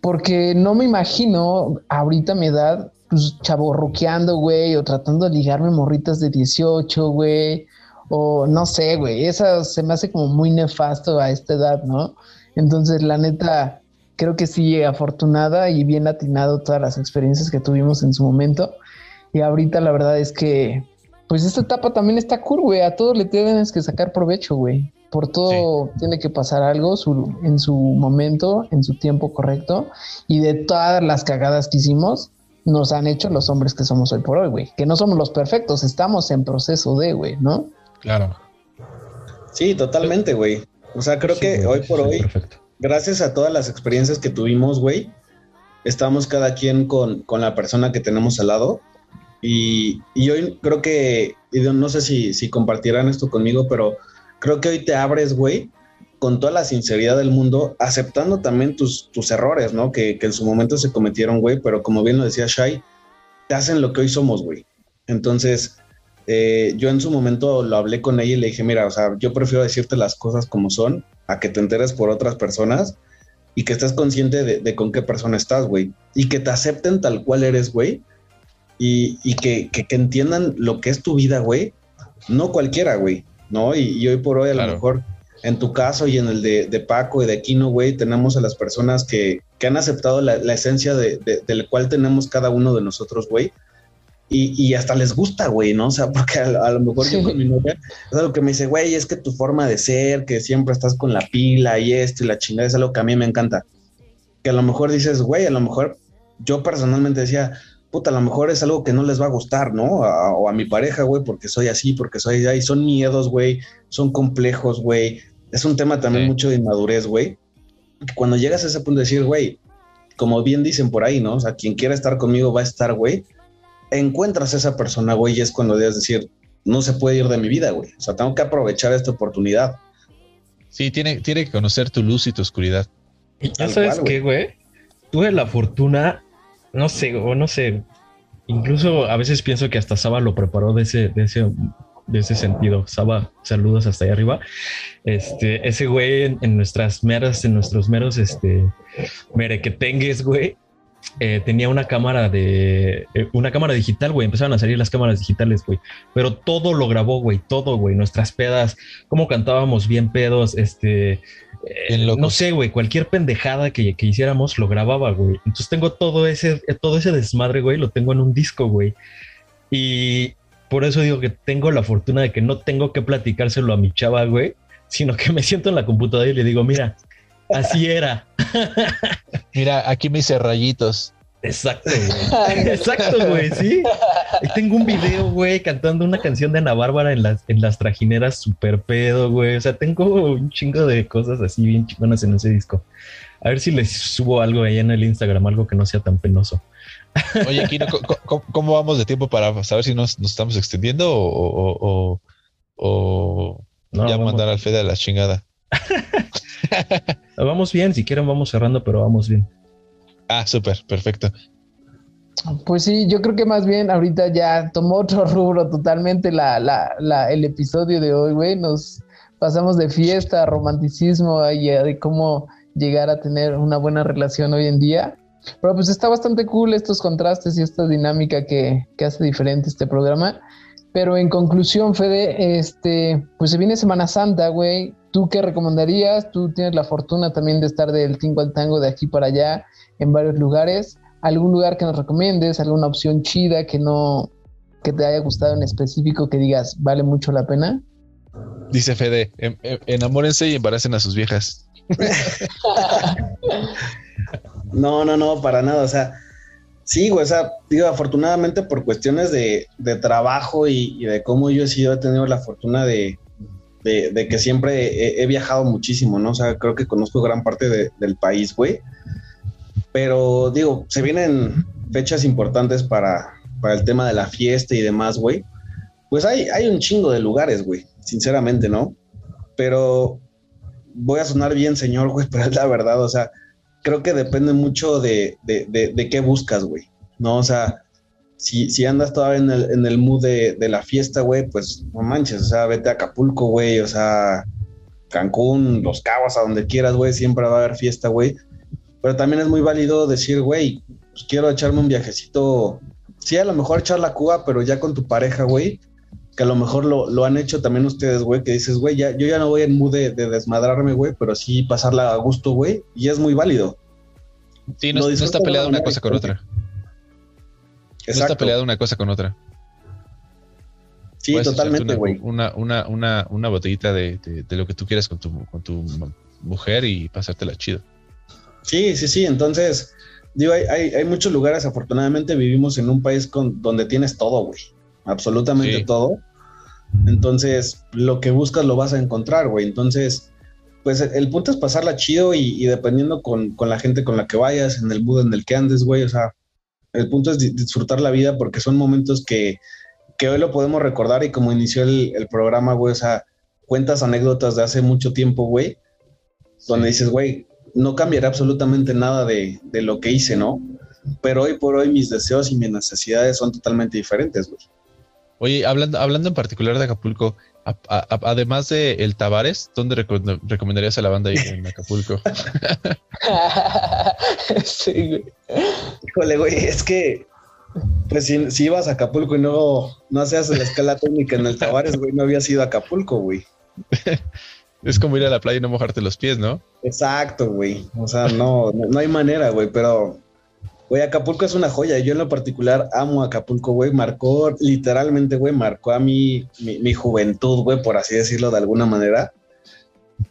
Porque no me imagino ahorita mi edad, pues chaborruqueando, güey, o tratando de ligarme morritas de 18, güey, o no sé, güey, eso se me hace como muy nefasto a esta edad, ¿no? Entonces, la neta, creo que sí, afortunada y bien atinado todas las experiencias que tuvimos en su momento. Y ahorita la verdad es que, pues esta etapa también está cool, güey. A todo le tienes que sacar provecho, güey. Por todo tiene que pasar algo en su momento, en su tiempo correcto. Y de todas las cagadas que hicimos, nos han hecho los hombres que somos hoy por hoy, güey. Que no somos los perfectos, estamos en proceso de, güey, ¿no? Claro. Sí, totalmente, güey. O sea, creo que hoy por hoy, gracias a todas las experiencias que tuvimos, güey, estamos cada quien con, la persona que tenemos al lado. Y, hoy creo que, y no sé si, si compartirán esto conmigo, pero creo que hoy te abres, güey, con toda la sinceridad del mundo, aceptando también tus, tus errores, ¿no? Que, que en su momento se cometieron, güey, pero como bien lo decía Shai, te hacen lo que hoy somos, güey. Entonces, eh, yo en su momento lo hablé con ella y le dije, mira, o sea, yo prefiero decirte las cosas como son, a que te enteres por otras personas y que estés consciente de, con qué persona estás, güey. Y que te acepten tal cual eres, güey. Y, que, entiendan lo que es tu vida, güey. No cualquiera, güey. ¿No? Y, hoy por hoy a lo mejor en tu caso y en el de, Paco y de Aquino, güey, tenemos a las personas que, han aceptado la, esencia del cual tenemos cada uno de nosotros, güey y, hasta les gusta, güey, ¿no? O sea, porque a, lo mejor yo con mi novia es algo que me dice, güey, es que tu forma de ser, que siempre estás con la pila y esto y la chingada, es algo que a mí me encanta. Que a lo mejor dices, güey, a lo mejor yo personalmente decía, puta, a lo mejor es algo que no les va a gustar, ¿no? o a mi pareja, güey, porque soy así, porque soy ahí. Son miedos, güey, son complejos, güey. Es un tema también mucho de inmadurez, güey. Cuando llegas a ese punto de decir, güey, como bien dicen por ahí, ¿no? O sea, quien quiera estar conmigo va a estar, güey encuentras a esa persona, güey, y es cuando debes decir, no se puede ir de mi vida, güey. O sea, tengo que aprovechar esta oportunidad. Sí, tiene, tiene que conocer tu luz y tu oscuridad. Y ya sabes qué, güey. Tuve la fortuna, no sé, o no sé. Incluso a veces pienso que hasta Saba lo preparó de ese, de ese, de ese sentido. Saba, saludos hasta ahí arriba. Este, ese güey en, nuestras meras, en nuestros meros, este, merequetengues, güey, eh, tenía una cámara de eh, una cámara digital, güey. Empezaron a salir las cámaras digitales, güey. Pero todo lo grabó, güey. Todo, güey. Nuestras pedas, cómo cantábamos bien pedos, este. Eh, no sé, güey. Cualquier pendejada que, que, hiciéramos lo grababa, güey. Entonces tengo todo ese, todo ese desmadre, güey. Lo tengo en un disco, güey. Y por eso digo que tengo la fortuna de que no tengo que platicárselo a mi chava, güey. Sino que me siento en la computadora y le digo, mira, Así era. Mira, aquí me hice rayitos. Exacto, güey. Exacto, güey, sí. Tengo un video, güey, cantando una canción de Ana Bárbara en las, en las trajineras super pedo, güey. O sea, tengo un chingo de cosas así bien chingonas en ese disco. A ver si les subo algo ahí en el Instagram, algo que no sea tan penoso. Oye, Kino, ¿cómo, vamos de tiempo para saber si nos, estamos extendiendo o, o, ya mandar al Fede a la chingada? vamos bien, si quieren vamos cerrando, pero vamos bien. Ah, súper, perfecto. Pues sí, yo creo que más bien ahorita ya tomó otro rubro totalmente la, la, el episodio de hoy, güey. Nos pasamos de fiesta, romanticismo y de cómo llegar a tener una buena relación hoy en día. Pero pues está bastante cool estos contrastes y esta dinámica que, que hace diferente este programa. Pero en conclusión, Fede, este, pues se viene Semana Santa, güey. ¿Tú qué recomendarías? Tú tienes la fortuna también de estar del tingo al tango de aquí para allá en varios lugares. ¿Algún lugar que nos recomiendes? ¿Alguna opción chida que no que te haya gustado en específico que digas vale mucho la pena? Dice Fede, em, em, enamórense y embaracen a sus viejas. no, no, no, para nada. O sea, sí, güey, o sea, digo, afortunadamente por cuestiones de, trabajo y, y, de cómo yo he sido, he tenido la fortuna de, de, que siempre he, viajado muchísimo, ¿no? O sea, creo que conozco gran parte del país, güey. Pero digo, se vienen fechas importantes para, para el tema de la fiesta y demás, güey. Pues hay, hay un chingo de lugares, güey, sinceramente, ¿no? pero voy a sonar bien, señor, güey, pero es la verdad, o sea, creo que depende mucho de, de, de, qué buscas, güey, ¿no? O sea, si, si andas todavía en el, en el mood de, de la fiesta, güey, pues no manches, o sea, vete a Acapulco, güey, o sea, Cancún, Los Cabos, a donde quieras, güey, siempre va a haber fiesta, güey. Pero también es muy válido decir, güey, pues quiero echarme un viajecito, sí, a lo mejor echar la Cuba, pero ya con tu pareja, güey, que a lo mejor lo, lo han hecho también ustedes, güey, que dices, güey, ya, yo ya no voy en mood de, desmadrarme, güey, pero sí pasarla a gusto, güey, y es muy válido. Sí, no, está peleada una cosa con otra. No está peleada una cosa con otra. Sí, totalmente, güey. Una, una, una, una, botellita de, de, lo que tú quieras con tu, con tu mujer y pasártela chido. Sí, sí, sí. Entonces, digo, hay, hay, hay, muchos lugares, afortunadamente vivimos en un país con, donde tienes todo, güey absolutamente todo. Entonces, lo que buscas lo vas a encontrar, güey. Entonces, pues el punto es pasarla chido y, dependiendo con, la gente con la que vayas, en el mood en el que andes, güey. O sea, el punto es disfrutar la vida porque son momentos que, hoy lo podemos recordar y como inició el, programa, güey, o sea, cuentas anécdotas de hace mucho tiempo, güey, donde dices, güey, no cambiará absolutamente nada de, de lo que hice, ¿no? Pero hoy por hoy mis deseos y mis necesidades son totalmente diferentes, güey. Oye, hablando, hablando en particular de Acapulco, además de el Tavares, ¿dónde recomendarías a la banda ir en Acapulco? sí, güey. Híjole, güey, es que pues si, si, ibas a Acapulco y no, no hacías la escala técnica en el Tavares, güey, no habías ido a Acapulco, güey. es como ir a la playa y no mojarte los pies, ¿no? Exacto, güey. O sea, no, no hay manera, güey, pero Güey, Acapulco es una joya. Yo en lo particular amo Acapulco, güey. Marcó, literalmente, güey, marcó a mí mi, juventud, güey, por así decirlo de alguna manera.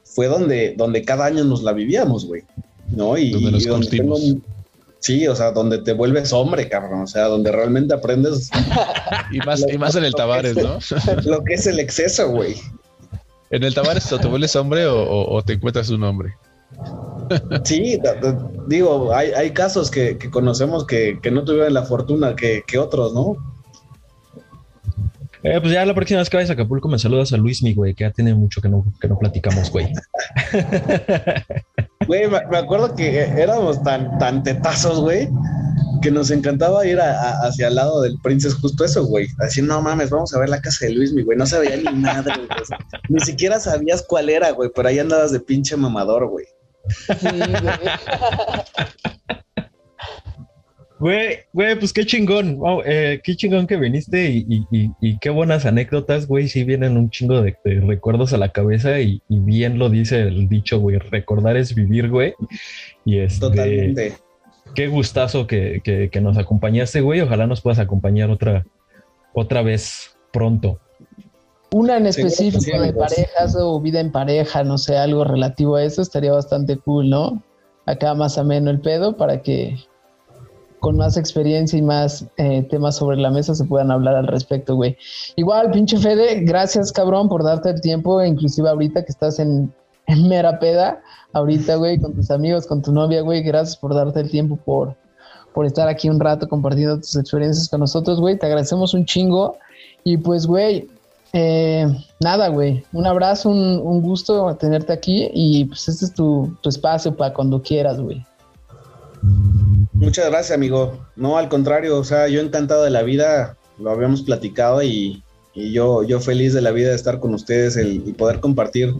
Fue donde, donde cada año nos la vivíamos, güey. ¿No? Y donde nos Sí, o sea, donde te vuelves hombre, cabrón. O sea, donde realmente aprendes. y más, y más en el Tavares, ¿no? lo que es el exceso, güey. ¿En el Tavares te vuelves hombre o te encuentras un hombre? Sí, digo, hay, casos que, conocemos que, no tuvieron la fortuna que, otros, ¿no? Eh, pues ya la próxima vez que vayas a Acapulco me saludas a Luis, mi güey, que ya tiene mucho que no, que no platicamos, güey. Güey, me, acuerdo que éramos tan, tan tetazos, güey, que nos encantaba ir hacia el lado del Princes, justo eso, güey. Así, no mames, vamos a ver la casa de Luis, mi güey. No sabía ni madre, güey. Ni siquiera sabías cuál era, güey, pero ahí andabas de pinche mamador, güey. güey. Güey, pues qué chingón, eh, qué chingón que viniste y, qué buenas anécdotas, güey, sí vienen un chingo de, recuerdos a la cabeza y, bien lo dice el dicho, güey, recordar es vivir, güey. Y este, Totalmente. Qué gustazo que, que, nos acompañaste, güey, ojalá nos puedas acompañar otra, otra vez pronto. Una en específico de parejas o vida en pareja, no sé, algo relativo a eso, estaría bastante cool, ¿no? Acá más ameno el pedo para que con más experiencia y más eh, temas sobre la mesa se puedan hablar al respecto, güey. Igual, pinche Fede, gracias, cabrón, por darte el tiempo, inclusive ahorita que estás en, en mera peda, ahorita, güey, con tus amigos, con tu novia, güey, gracias por darte el tiempo, por, por estar aquí un rato compartiendo tus experiencias con nosotros, güey, te agradecemos un chingo. Y pues, güey, eh, nada, güey. Un abrazo, un, gusto tenerte aquí y pues este es tu, espacio para cuando quieras, güey. Muchas gracias, amigo. No, al contrario, o sea, yo encantado de la vida, lo habíamos platicado y, yo, yo feliz de la vida de estar con ustedes y poder compartir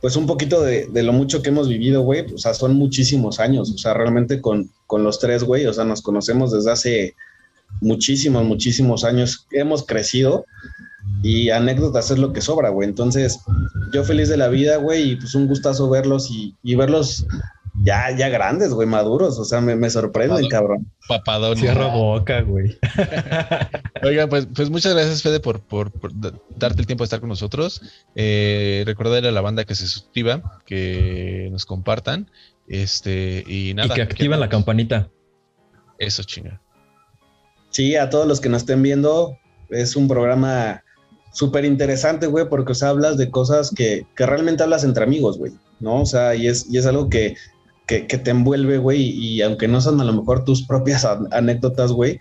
pues un poquito de, lo mucho que hemos vivido, güey. O sea, son muchísimos años, o sea, realmente con, con los tres, güey, o sea, nos conocemos desde hace muchísimos, muchísimos años, hemos crecido y anécdotas es lo que sobra, güey. Entonces, yo feliz de la vida, güey, y pues un gustazo verlos y, verlos ya, ya grandes, güey, maduros. O sea, me, me sorprenden, cabrón. Papadón. Cierra boca, güey. Oigan, pues, pues muchas gracias, Fede, por, por, darte el tiempo de estar con nosotros. Eh, recordarle a la banda que se suscriba, que nos compartan. Este, y nada. Y que activen la campanita. Eso, chinga. Sí, a todos los que nos estén viendo, es un programa súper interesante, güey, porque, o sea, hablas de cosas que, que realmente hablas entre amigos, güey, ¿no? O sea, y es, y es algo que, que, te envuelve, güey, y aunque no son a lo mejor tus propias anécdotas, güey,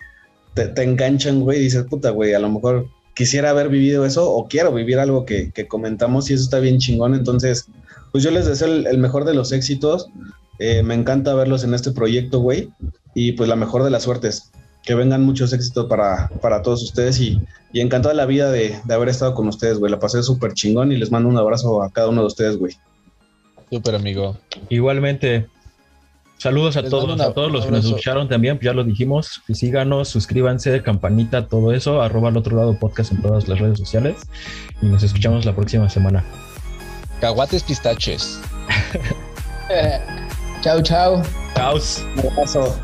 te, te, enganchan, güey, y dices, puta, güey, a lo mejor quisiera haber vivido eso o quiero vivir algo que, comentamos y eso está bien chingón. Entonces, pues yo les deseo el, mejor de los éxitos. Eh, me encanta verlos en este proyecto, güey. Y pues la mejor de las suertes. Que vengan muchos éxitos para, para todos ustedes y, y encantado la vida de, de haber estado con ustedes, güey. La pasé súper chingón y les mando un abrazo a cada uno de ustedes, güey. Súper amigo. Igualmente. Saludos a todos, a todos los que nos escucharon también, pues ya lo dijimos, síganos, suscríbanse, campanita, todo eso, arroba al otro lado podcast en todas las redes sociales y nos escuchamos la próxima semana. Caguates pistaches. chao, chao. Chao. Un abrazo.